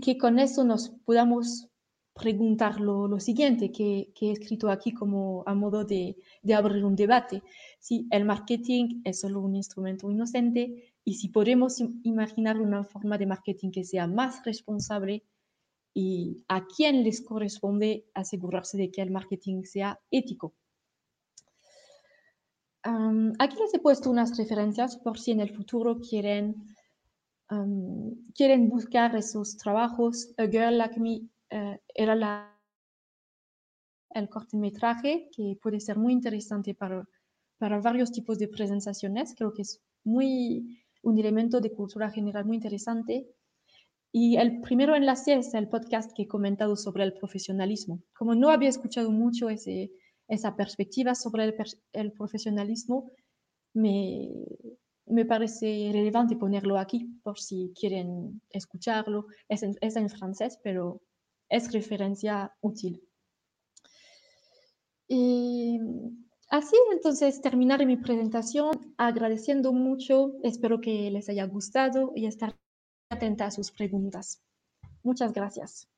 que con eso nos podamos preguntar lo, siguiente que, he escrito aquí como a modo de, de, abrir un debate. Si el marketing es solo un instrumento inocente y si podemos imaginar una forma de marketing que sea más responsable y a quién les corresponde asegurarse de que el marketing sea ético. aquí les he puesto unas referencias por si en el futuro quieren, quieren buscar esos trabajos. A Girl Like Me eh, era la, el cortometraje que puede ser muy interesante para, para varios tipos de presentaciones. Creo que es muy, un elemento de cultura general muy interesante y el primero enlace es el podcast que he comentado sobre el profesionalismo. Como no había escuchado mucho ese, esa perspectiva sobre el, el profesionalismo, me, me, parece relevante ponerlo aquí por si quieren escucharlo. Es en, es en francés, pero es referencia útil. Y así entonces terminaré mi presentación agradeciendo mucho. Espero que les haya gustado y estar atenta a sus preguntas. Muchas gracias.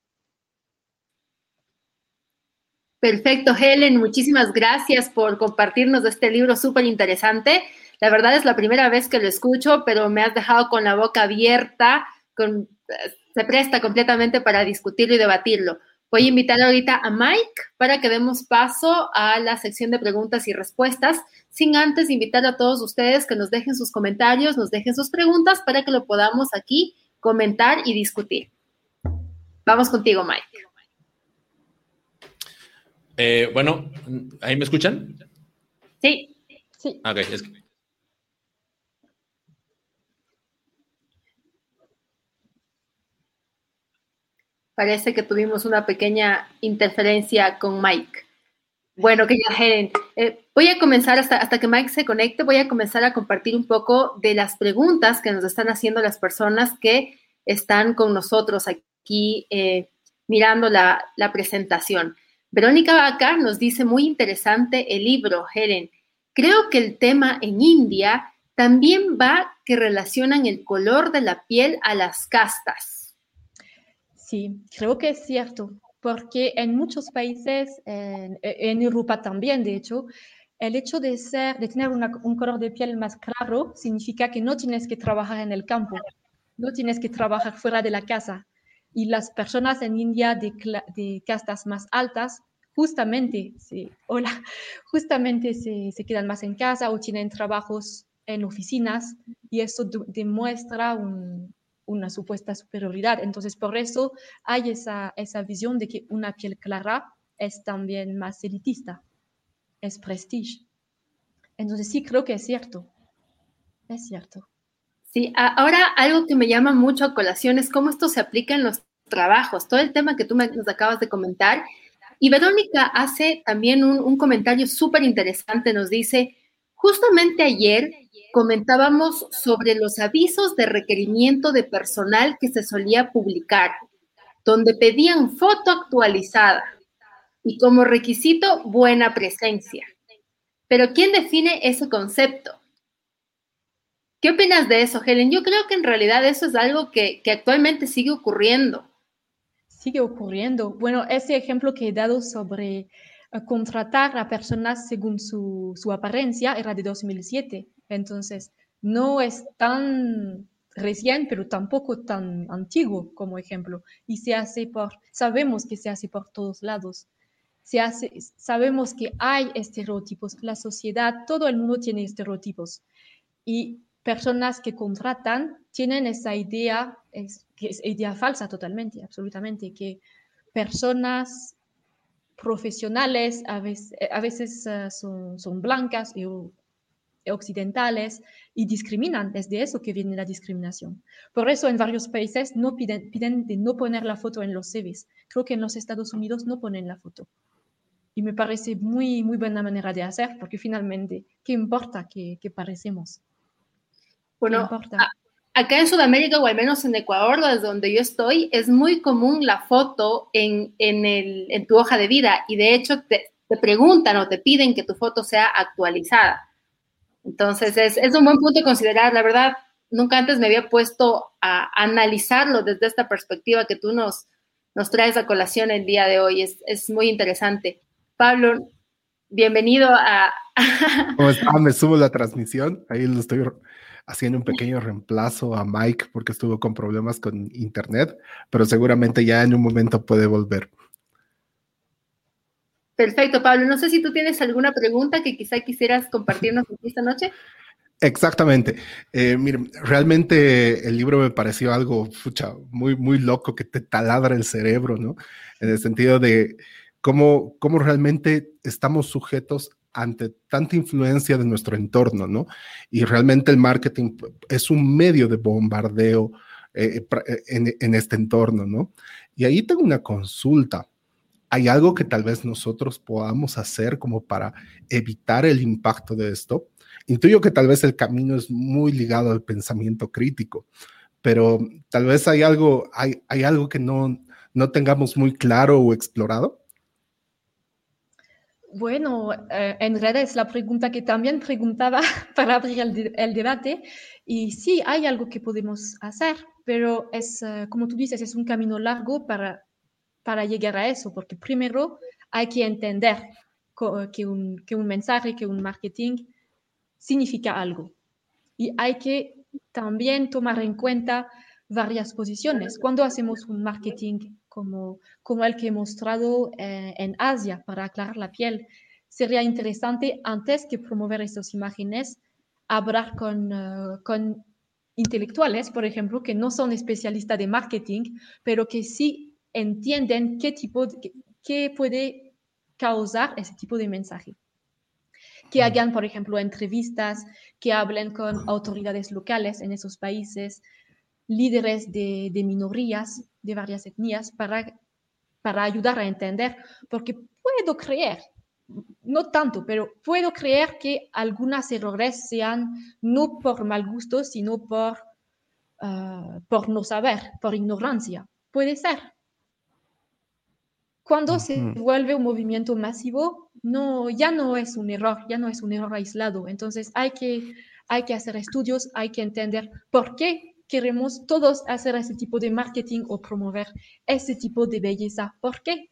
Perfecto, Helen, muchísimas gracias por compartirnos este libro súper interesante. La verdad es la primera vez que lo escucho, pero me has dejado con la boca abierta, con, se presta completamente para discutirlo y debatirlo. Voy a invitar ahorita a Mike para que demos paso a la sección de preguntas y respuestas, sin antes invitar a todos ustedes que nos dejen sus comentarios, nos dejen sus preguntas para que lo podamos aquí comentar y discutir. Vamos contigo, Mike. Eh, bueno, ¿ahí me escuchan? Sí. Sí. Ok, es que Parece que tuvimos una pequeña interferencia con Mike. Bueno, que Helen, eh, voy a comenzar hasta, hasta que Mike se conecte, voy a comenzar a compartir un poco de las preguntas que nos están haciendo las personas que están con nosotros aquí eh, mirando la, la, presentación. Verónica Vaca nos dice muy interesante el libro, Helen. Creo que el tema en India también va que relacionan el color de la piel a las castas. Sí, creo que es cierto, porque en muchos países, en, Europa también, de hecho, el hecho de, ser, de tener un color de piel más claro significa que no tienes que trabajar en el campo, no tienes que trabajar fuera de la casa. Y las personas en India de, de castas más altas justamente, sí, hola, justamente se, se, quedan más en casa o tienen trabajos en oficinas y eso demuestra un, una supuesta superioridad. Entonces, por eso hay esa, esa visión de que una piel clara es también más elitista, es prestige. Entonces, sí, creo que es cierto. Es cierto. Sí, ahora algo que me llama mucho a colación es cómo esto se aplica en los trabajos, todo el tema que tú nos acabas de comentar. Y Verónica hace también un, un comentario súper interesante, nos dice, justamente ayer comentábamos sobre los avisos de requerimiento de personal que se solía publicar, donde pedían foto actualizada y como requisito buena presencia. Pero ¿quién define ese concepto? ¿Qué opinas de eso, Helen? Yo creo que en realidad eso es algo que, actualmente sigue ocurriendo. Sigue ocurriendo. Bueno, ese ejemplo que he dado sobre contratar a personas según su, su apariencia era de 2007 entonces, no es tan recién, pero tampoco tan antiguo como ejemplo. Y se hace por, sabemos que se hace por todos lados. Se hace, sabemos que hay estereotipos. La sociedad, todo el mundo tiene estereotipos. Y personas que contratan tienen esa idea, es, que es idea falsa totalmente, absolutamente, que personas profesionales a veces, a veces uh, son, son, blancas y occidentales y discriminan. Es de eso que viene la discriminación. Por eso en varios países no piden, piden de no poner la foto en los CVs. Creo que en los Estados Unidos no ponen la foto. Y me parece muy, muy buena manera de hacer, porque finalmente, ¿qué importa que, parecemos? Bueno, acá en Sudamérica, o al menos en Ecuador, desde donde yo estoy, es muy común la foto en, en, el, en tu hoja de vida. Y de hecho, te, preguntan o te piden que tu foto sea actualizada. Entonces, es, es un buen punto de considerar. La verdad, nunca antes me había puesto a analizarlo desde esta perspectiva que tú nos, nos traes a colación el día de hoy. Es, es muy interesante. Pablo, bienvenido a... ¿Cómo? Me subo la transmisión. Ahí lo estoy haciendo un pequeño reemplazo a Mike porque estuvo con problemas con internet, pero seguramente ya en un momento puede volver. Perfecto, Pablo. No sé si tú tienes alguna pregunta que quizá quisieras compartirnos esta noche. Exactamente. Eh, miren, realmente el libro me pareció algo muy, muy loco que te taladra el cerebro, ¿no? En el sentido de cómo, cómo realmente estamos sujetos ante tanta influencia de nuestro entorno, ¿no? Y realmente el marketing es un medio de bombardeo eh, eh, en, en, este entorno, ¿no? Y ahí tengo una consulta. ¿Hay algo que tal vez nosotros podamos hacer como para evitar el impacto de esto? Intuyo que tal vez el camino es muy ligado al pensamiento crítico, pero tal vez hay algo, hay algo que no, no tengamos muy claro o explorado. Bueno, eh, en realidad es la pregunta que también preguntaba para abrir el, debate. Y sí, hay algo que podemos hacer, pero es, eh, como tú dices, es un camino largo para, para llegar a eso, porque primero hay que entender que un, que un mensaje, que un marketing significa algo. Y hay que también tomar en cuenta varias posiciones. Cuando hacemos un marketing como, como el que he mostrado eh, en Asia para aclarar la piel, sería interesante antes que promover esas imágenes, hablar con, eh, con intelectuales, por ejemplo, que no son especialistas de marketing, pero que sí entienden qué tipo, qué puede causar ese tipo de mensaje. Que hagan, por ejemplo, entrevistas, que hablen con autoridades locales en esos países, líderes de, minorías, de varias etnias, para, para ayudar a entender, porque puedo creer, no tanto, pero puedo creer que algunos errores sean no por mal gusto, sino por, ah, por no saber, por ignorancia. Puede ser. Cuando se vuelve un movimiento masivo, no, ya no es un error, ya no es un error aislado. Entonces hay que, hay que hacer estudios, hay que entender por qué queremos todos hacer ese tipo de marketing o promover ese tipo de belleza. ¿Por qué?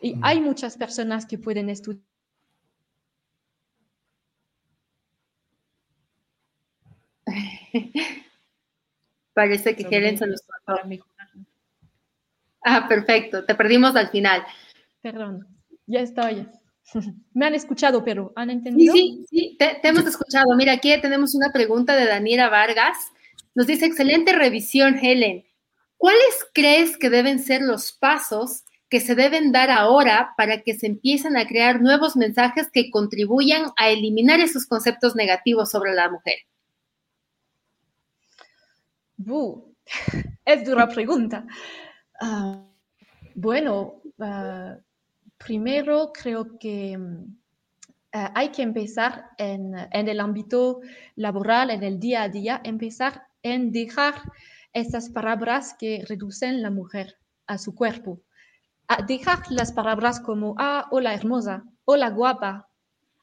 Y hay muchas personas que pueden estudiar. Parece que Helen se nos Ah, perfecto. Te perdimos al final. Perdón, ya estoy. Me han escuchado, pero ¿han entendido? Sí, sí, te, hemos escuchado. Mira, aquí tenemos una pregunta de Daniela Vargas. Nos dice, excelente revisión, Helen. ¿Cuáles crees que deben ser los pasos que se deben dar ahora para que se empiecen a crear nuevos mensajes que contribuyan a eliminar esos conceptos negativos sobre la mujer? es dura pregunta. Ah, bueno, ah, primero creo que ah, hay que empezar en, el ámbito laboral, en el día a día, empezar en dejar estas palabras que reducen la mujer a su cuerpo. dejar las palabras como, ah, hola hermosa, hola guapa,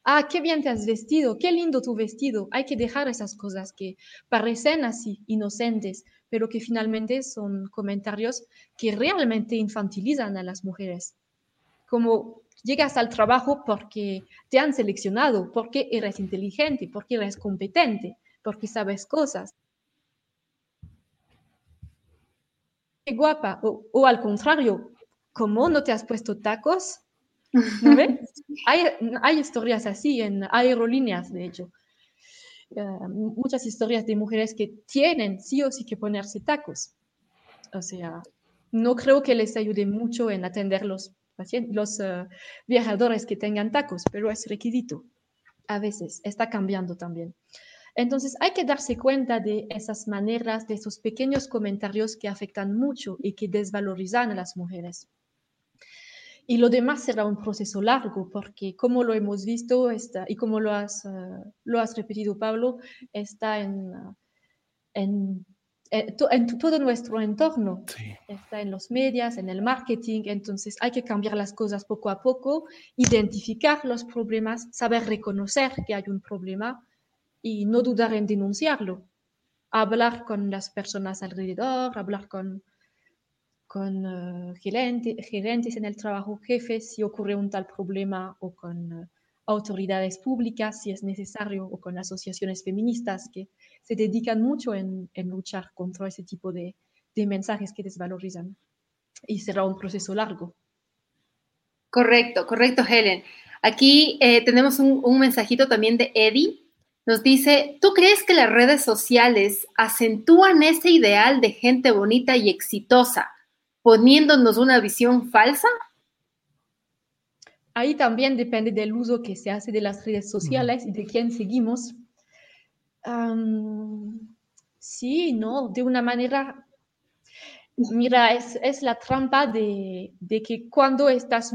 ah, qué bien te has vestido, qué lindo tu vestido. Hay que dejar esas cosas que parecen así inocentes, pero que finalmente son comentarios que realmente infantilizan a las mujeres. Como llegas al trabajo porque te han seleccionado, porque eres inteligente, porque eres competente, porque sabes cosas. Qué guapa, o, al contrario, ¿cómo no te has puesto tacos? ¿No hay, hay historias así en aerolíneas, de hecho. Eh, muchas historias de mujeres que tienen sí o sí que ponerse tacos. O sea, no creo que les ayude mucho en atender los los eh, viajadores que tengan tacos, pero es requisito. A veces está cambiando también. Entonces hay que darse cuenta de esas maneras, de esos pequeños comentarios que afectan mucho y que desvalorizan a las mujeres. Y lo demás será un proceso largo, porque como lo hemos visto está, y como lo has, eh, lo has repetido, Pablo, está en, en, eh, en todo nuestro entorno. Está en los medios, en el marketing, entonces hay que cambiar las cosas poco a poco, identificar los problemas, saber reconocer que hay un problema y no dudar en denunciarlo. Hablar con las personas alrededor, hablar con, con uh, gerentes en el trabajo, jefes, si ocurre un tal problema o con uh, autoridades públicas, si es necesario, o con asociaciones feministas que se dedican mucho en, luchar contra ese tipo de, mensajes que desvalorizan. Y será un proceso largo. Correcto, correcto, Helen. Aquí eh, tenemos un, un, mensajito también de Eddie. Nos dice, ¿tú crees que las redes sociales acentúan ese ideal de gente bonita y exitosa, poniéndonos una visión falsa? Ahí también depende del uso que se hace de las redes sociales y de quién seguimos sí, ¿no? De una manera, mira, es, la trampa de, que cuando estás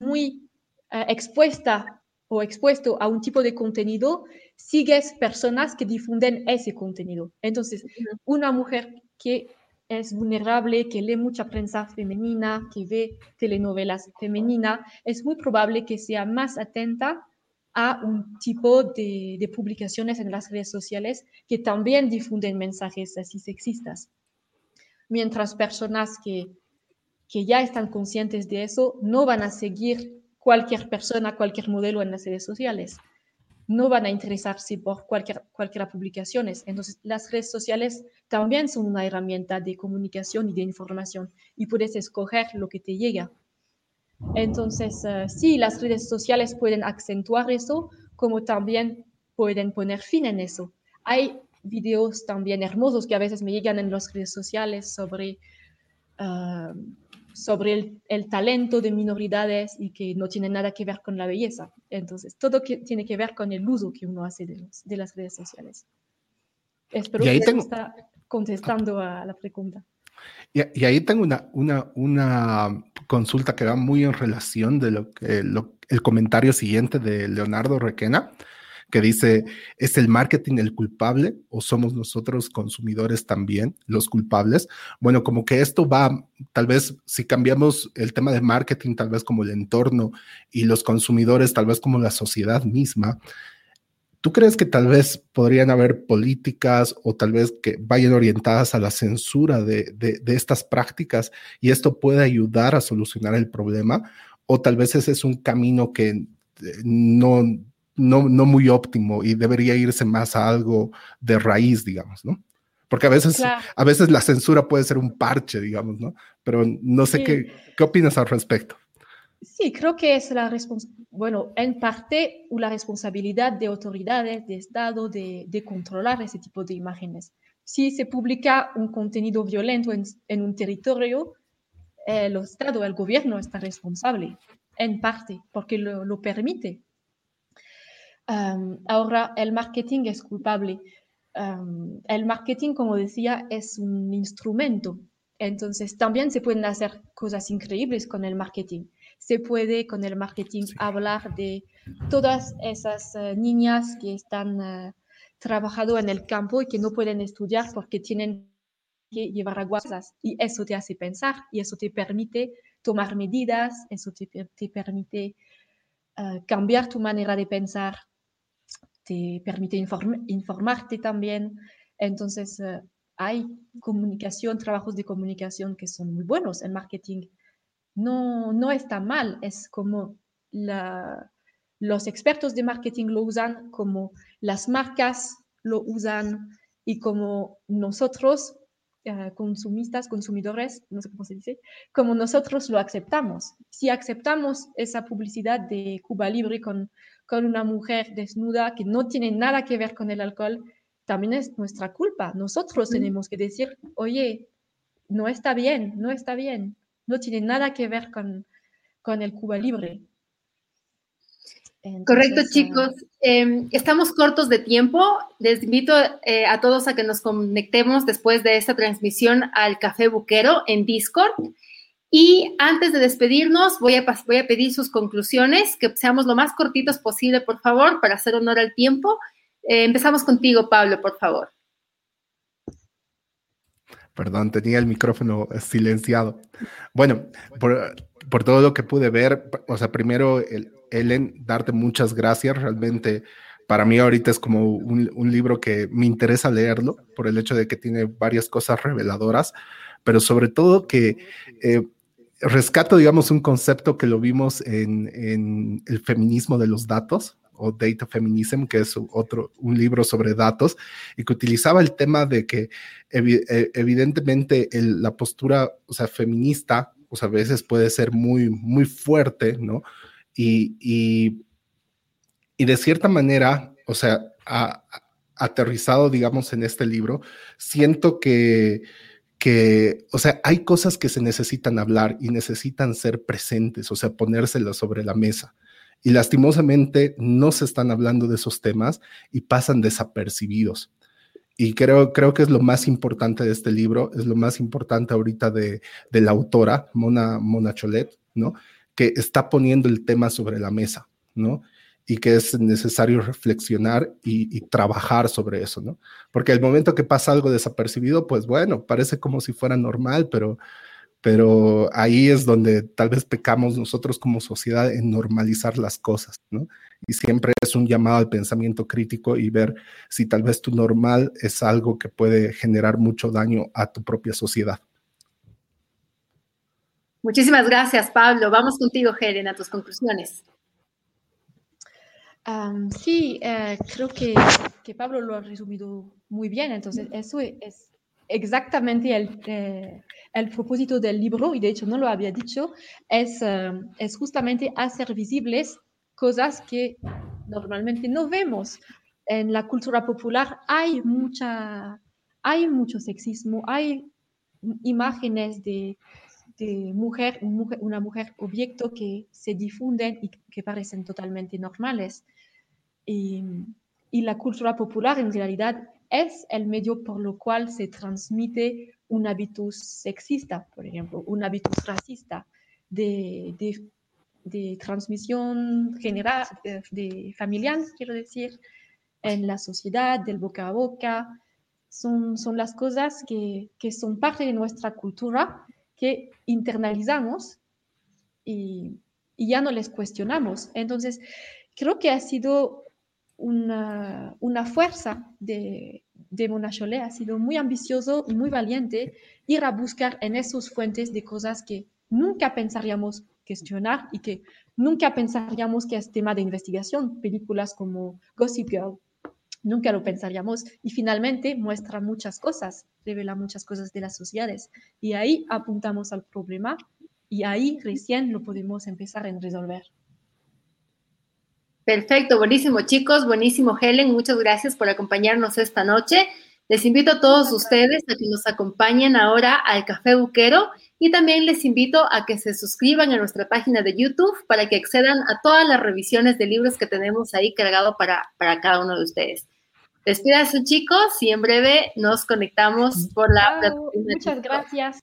muy eh, expuesta o expuesto a un tipo de contenido, sigues personas que difunden ese contenido. Entonces, una mujer que es vulnerable, que lee mucha prensa femenina, que ve telenovelas femeninas, es muy probable que sea más atenta a un tipo de, publicaciones en las redes sociales que también difunden mensajes así sexistas. Mientras personas que, que ya están conscientes de eso no van a seguir cualquier persona, cualquier modelo en las redes sociales. No van a interesarse por cualquier, cualquier publicaciones. Entonces, las redes sociales también son una herramienta de comunicación y de información y puedes escoger lo que te llega. Entonces, eh, sí, las redes sociales pueden acentuar eso, como también pueden poner fin en eso. Hay videos también hermosos que a veces me llegan en las redes sociales sobre, eh, sobre el, talento de minoridades y que no tiene nada que ver con la belleza. Entonces, todo que, tiene que ver con el uso que uno hace de, de las redes sociales. Espero que tengo... está contestando a la pregunta. Y, ahí tengo una, una, consulta que va muy en relación de lo que el comentario siguiente de Leonardo Requena, que dice, ¿es el marketing el culpable o somos nosotros consumidores también los culpables? Bueno, como que esto va, tal vez si cambiamos el tema de marketing, tal vez como el entorno y los consumidores, tal vez como la sociedad misma, ¿Tú crees que tal vez podrían haber políticas o tal vez que vayan orientadas a la censura de, estas prácticas y esto puede ayudar a solucionar el problema? ¿O tal vez ese es un camino que eh, no, no, no muy óptimo y debería irse más a algo de raíz, digamos, ¿no? Porque a veces, a veces la censura puede ser un parche, digamos, ¿no? Pero no sé qué, qué opinas al respecto. Sí, creo que es la responsabilidad, bueno, en parte la responsabilidad de autoridades, de Estado, de, controlar ese tipo de imágenes. Si se publica un contenido violento en, un territorio, el Estado, el gobierno está responsable, en parte, porque lo, permite. ahora, el marketing es culpable. el marketing, como decía, es un instrumento. Entonces, también se pueden hacer cosas increíbles con el marketing se puede con el marketing hablar de todas esas eh, niñas que están uh, trabajando en el campo y que no pueden estudiar porque tienen que llevar aguas y eso te hace pensar y eso te permite tomar medidas, eso te, te permite eh, cambiar tu manera de pensar, te permite informarte también. Entonces, hay comunicación, trabajos de comunicación que son muy buenos en marketing no, no está mal, es como los expertos de marketing lo usan, como las marcas lo usan y como nosotros, eh, consumistas, consumidores, no sé cómo se dice, como nosotros lo aceptamos. Si aceptamos esa publicidad de Cuba Libre con, con una mujer desnuda que no tiene nada que ver con el alcohol, también es nuestra culpa. Nosotros tenemos que decir, oye, no está bien, no está bien no tiene nada que ver con, con el Cuba Libre. Correcto, chicos. Em, estamos cortos de tiempo. Les invito eh, a todos a que nos conectemos después de esta transmisión al Café Buquero en Discord. Y antes de despedirnos, voy a, voy a pedir sus conclusiones, que seamos lo más cortitos posible, por favor, para hacer honor al tiempo. Eh, empezamos contigo, Pablo, por favor. Perdón, tenía el micrófono silenciado. Bueno, por, por todo lo que pude ver, o sea, primero, el, Ellen, darte muchas gracias. Realmente, para mí ahorita es como un, un, libro que me interesa leerlo por el hecho de que tiene varias cosas reveladoras, pero sobre todo que eh, rescato, digamos, un concepto que lo vimos en, en el feminismo de los datos, o Data Feminism, que es otro, un libro sobre datos, y que utilizaba el tema de que eh, evidentemente la postura, o sea, feminista, sea, a veces puede ser muy, muy fuerte, ¿no? Y, y, y de cierta manera, o sea, aterrizado, digamos, en este libro, siento que que, o sea, hay cosas que se necesitan hablar y necesitan ser presentes, o sea, ponérselas sobre la mesa y lastimosamente no se están hablando de esos temas y pasan desapercibidos. Y creo, creo que es lo más importante de este libro, es lo más importante ahorita de, de la autora, Mona, Mona Cholet, ¿no? Que está poniendo el tema sobre la mesa, ¿no? Y que es necesario reflexionar y, y trabajar sobre eso, ¿no? Porque el momento que pasa algo desapercibido, pues bueno, parece como si fuera normal, pero pero ahí es donde tal vez pecamos nosotros como sociedad en normalizar las cosas, ¿no? Y siempre es un llamado al pensamiento crítico y ver si tal vez tu normal es algo que puede generar mucho daño a tu propia sociedad. Muchísimas gracias, Pablo. Vamos contigo, Helen, a tus conclusiones. Um, sí, eh, creo que, que, Pablo lo ha resumido muy bien. Entonces, eso es exactamente el, eh, el propósito del libro, y de hecho no lo había dicho, es, uh, es justamente hacer visibles cosas que normalmente no vemos. En la cultura popular hay, mucha, hay mucho sexismo, hay imágenes de, de mujer, una mujer objeto que se difunden y que parecen totalmente normales. Y la cultura popular en realidad es el medio por lo cual se transmite un hábito sexista, por ejemplo, un hábito racista de, transmisión general, de, familiar, quiero decir, en la sociedad, del boca a boca. Son, las cosas que, son parte de nuestra cultura que internalizamos y ya no les cuestionamos. Entonces, creo que ha sido una, una fuerza de, de Mona ha sido muy ambicioso y muy valiente ir a buscar en esos fuentes de cosas que nunca pensaríamos cuestionar y que nunca pensaríamos que es tema de investigación. Películas como Gossip Girl, nunca lo pensaríamos y finalmente muestra muchas cosas, revela muchas cosas de las sociedades y ahí apuntamos al problema y ahí recién lo podemos empezar a resolver. Perfecto, buenísimo chicos, buenísimo Helen, muchas gracias por acompañarnos esta noche. Les invito a todos ustedes a que nos acompañen ahora al Café Buquero y también les invito a que se suscriban a nuestra página de YouTube para que accedan a todas las revisiones de libros que tenemos ahí cargado para, para cada uno de ustedes. Despídense chicos y en breve nos conectamos por la... Muchas gracias.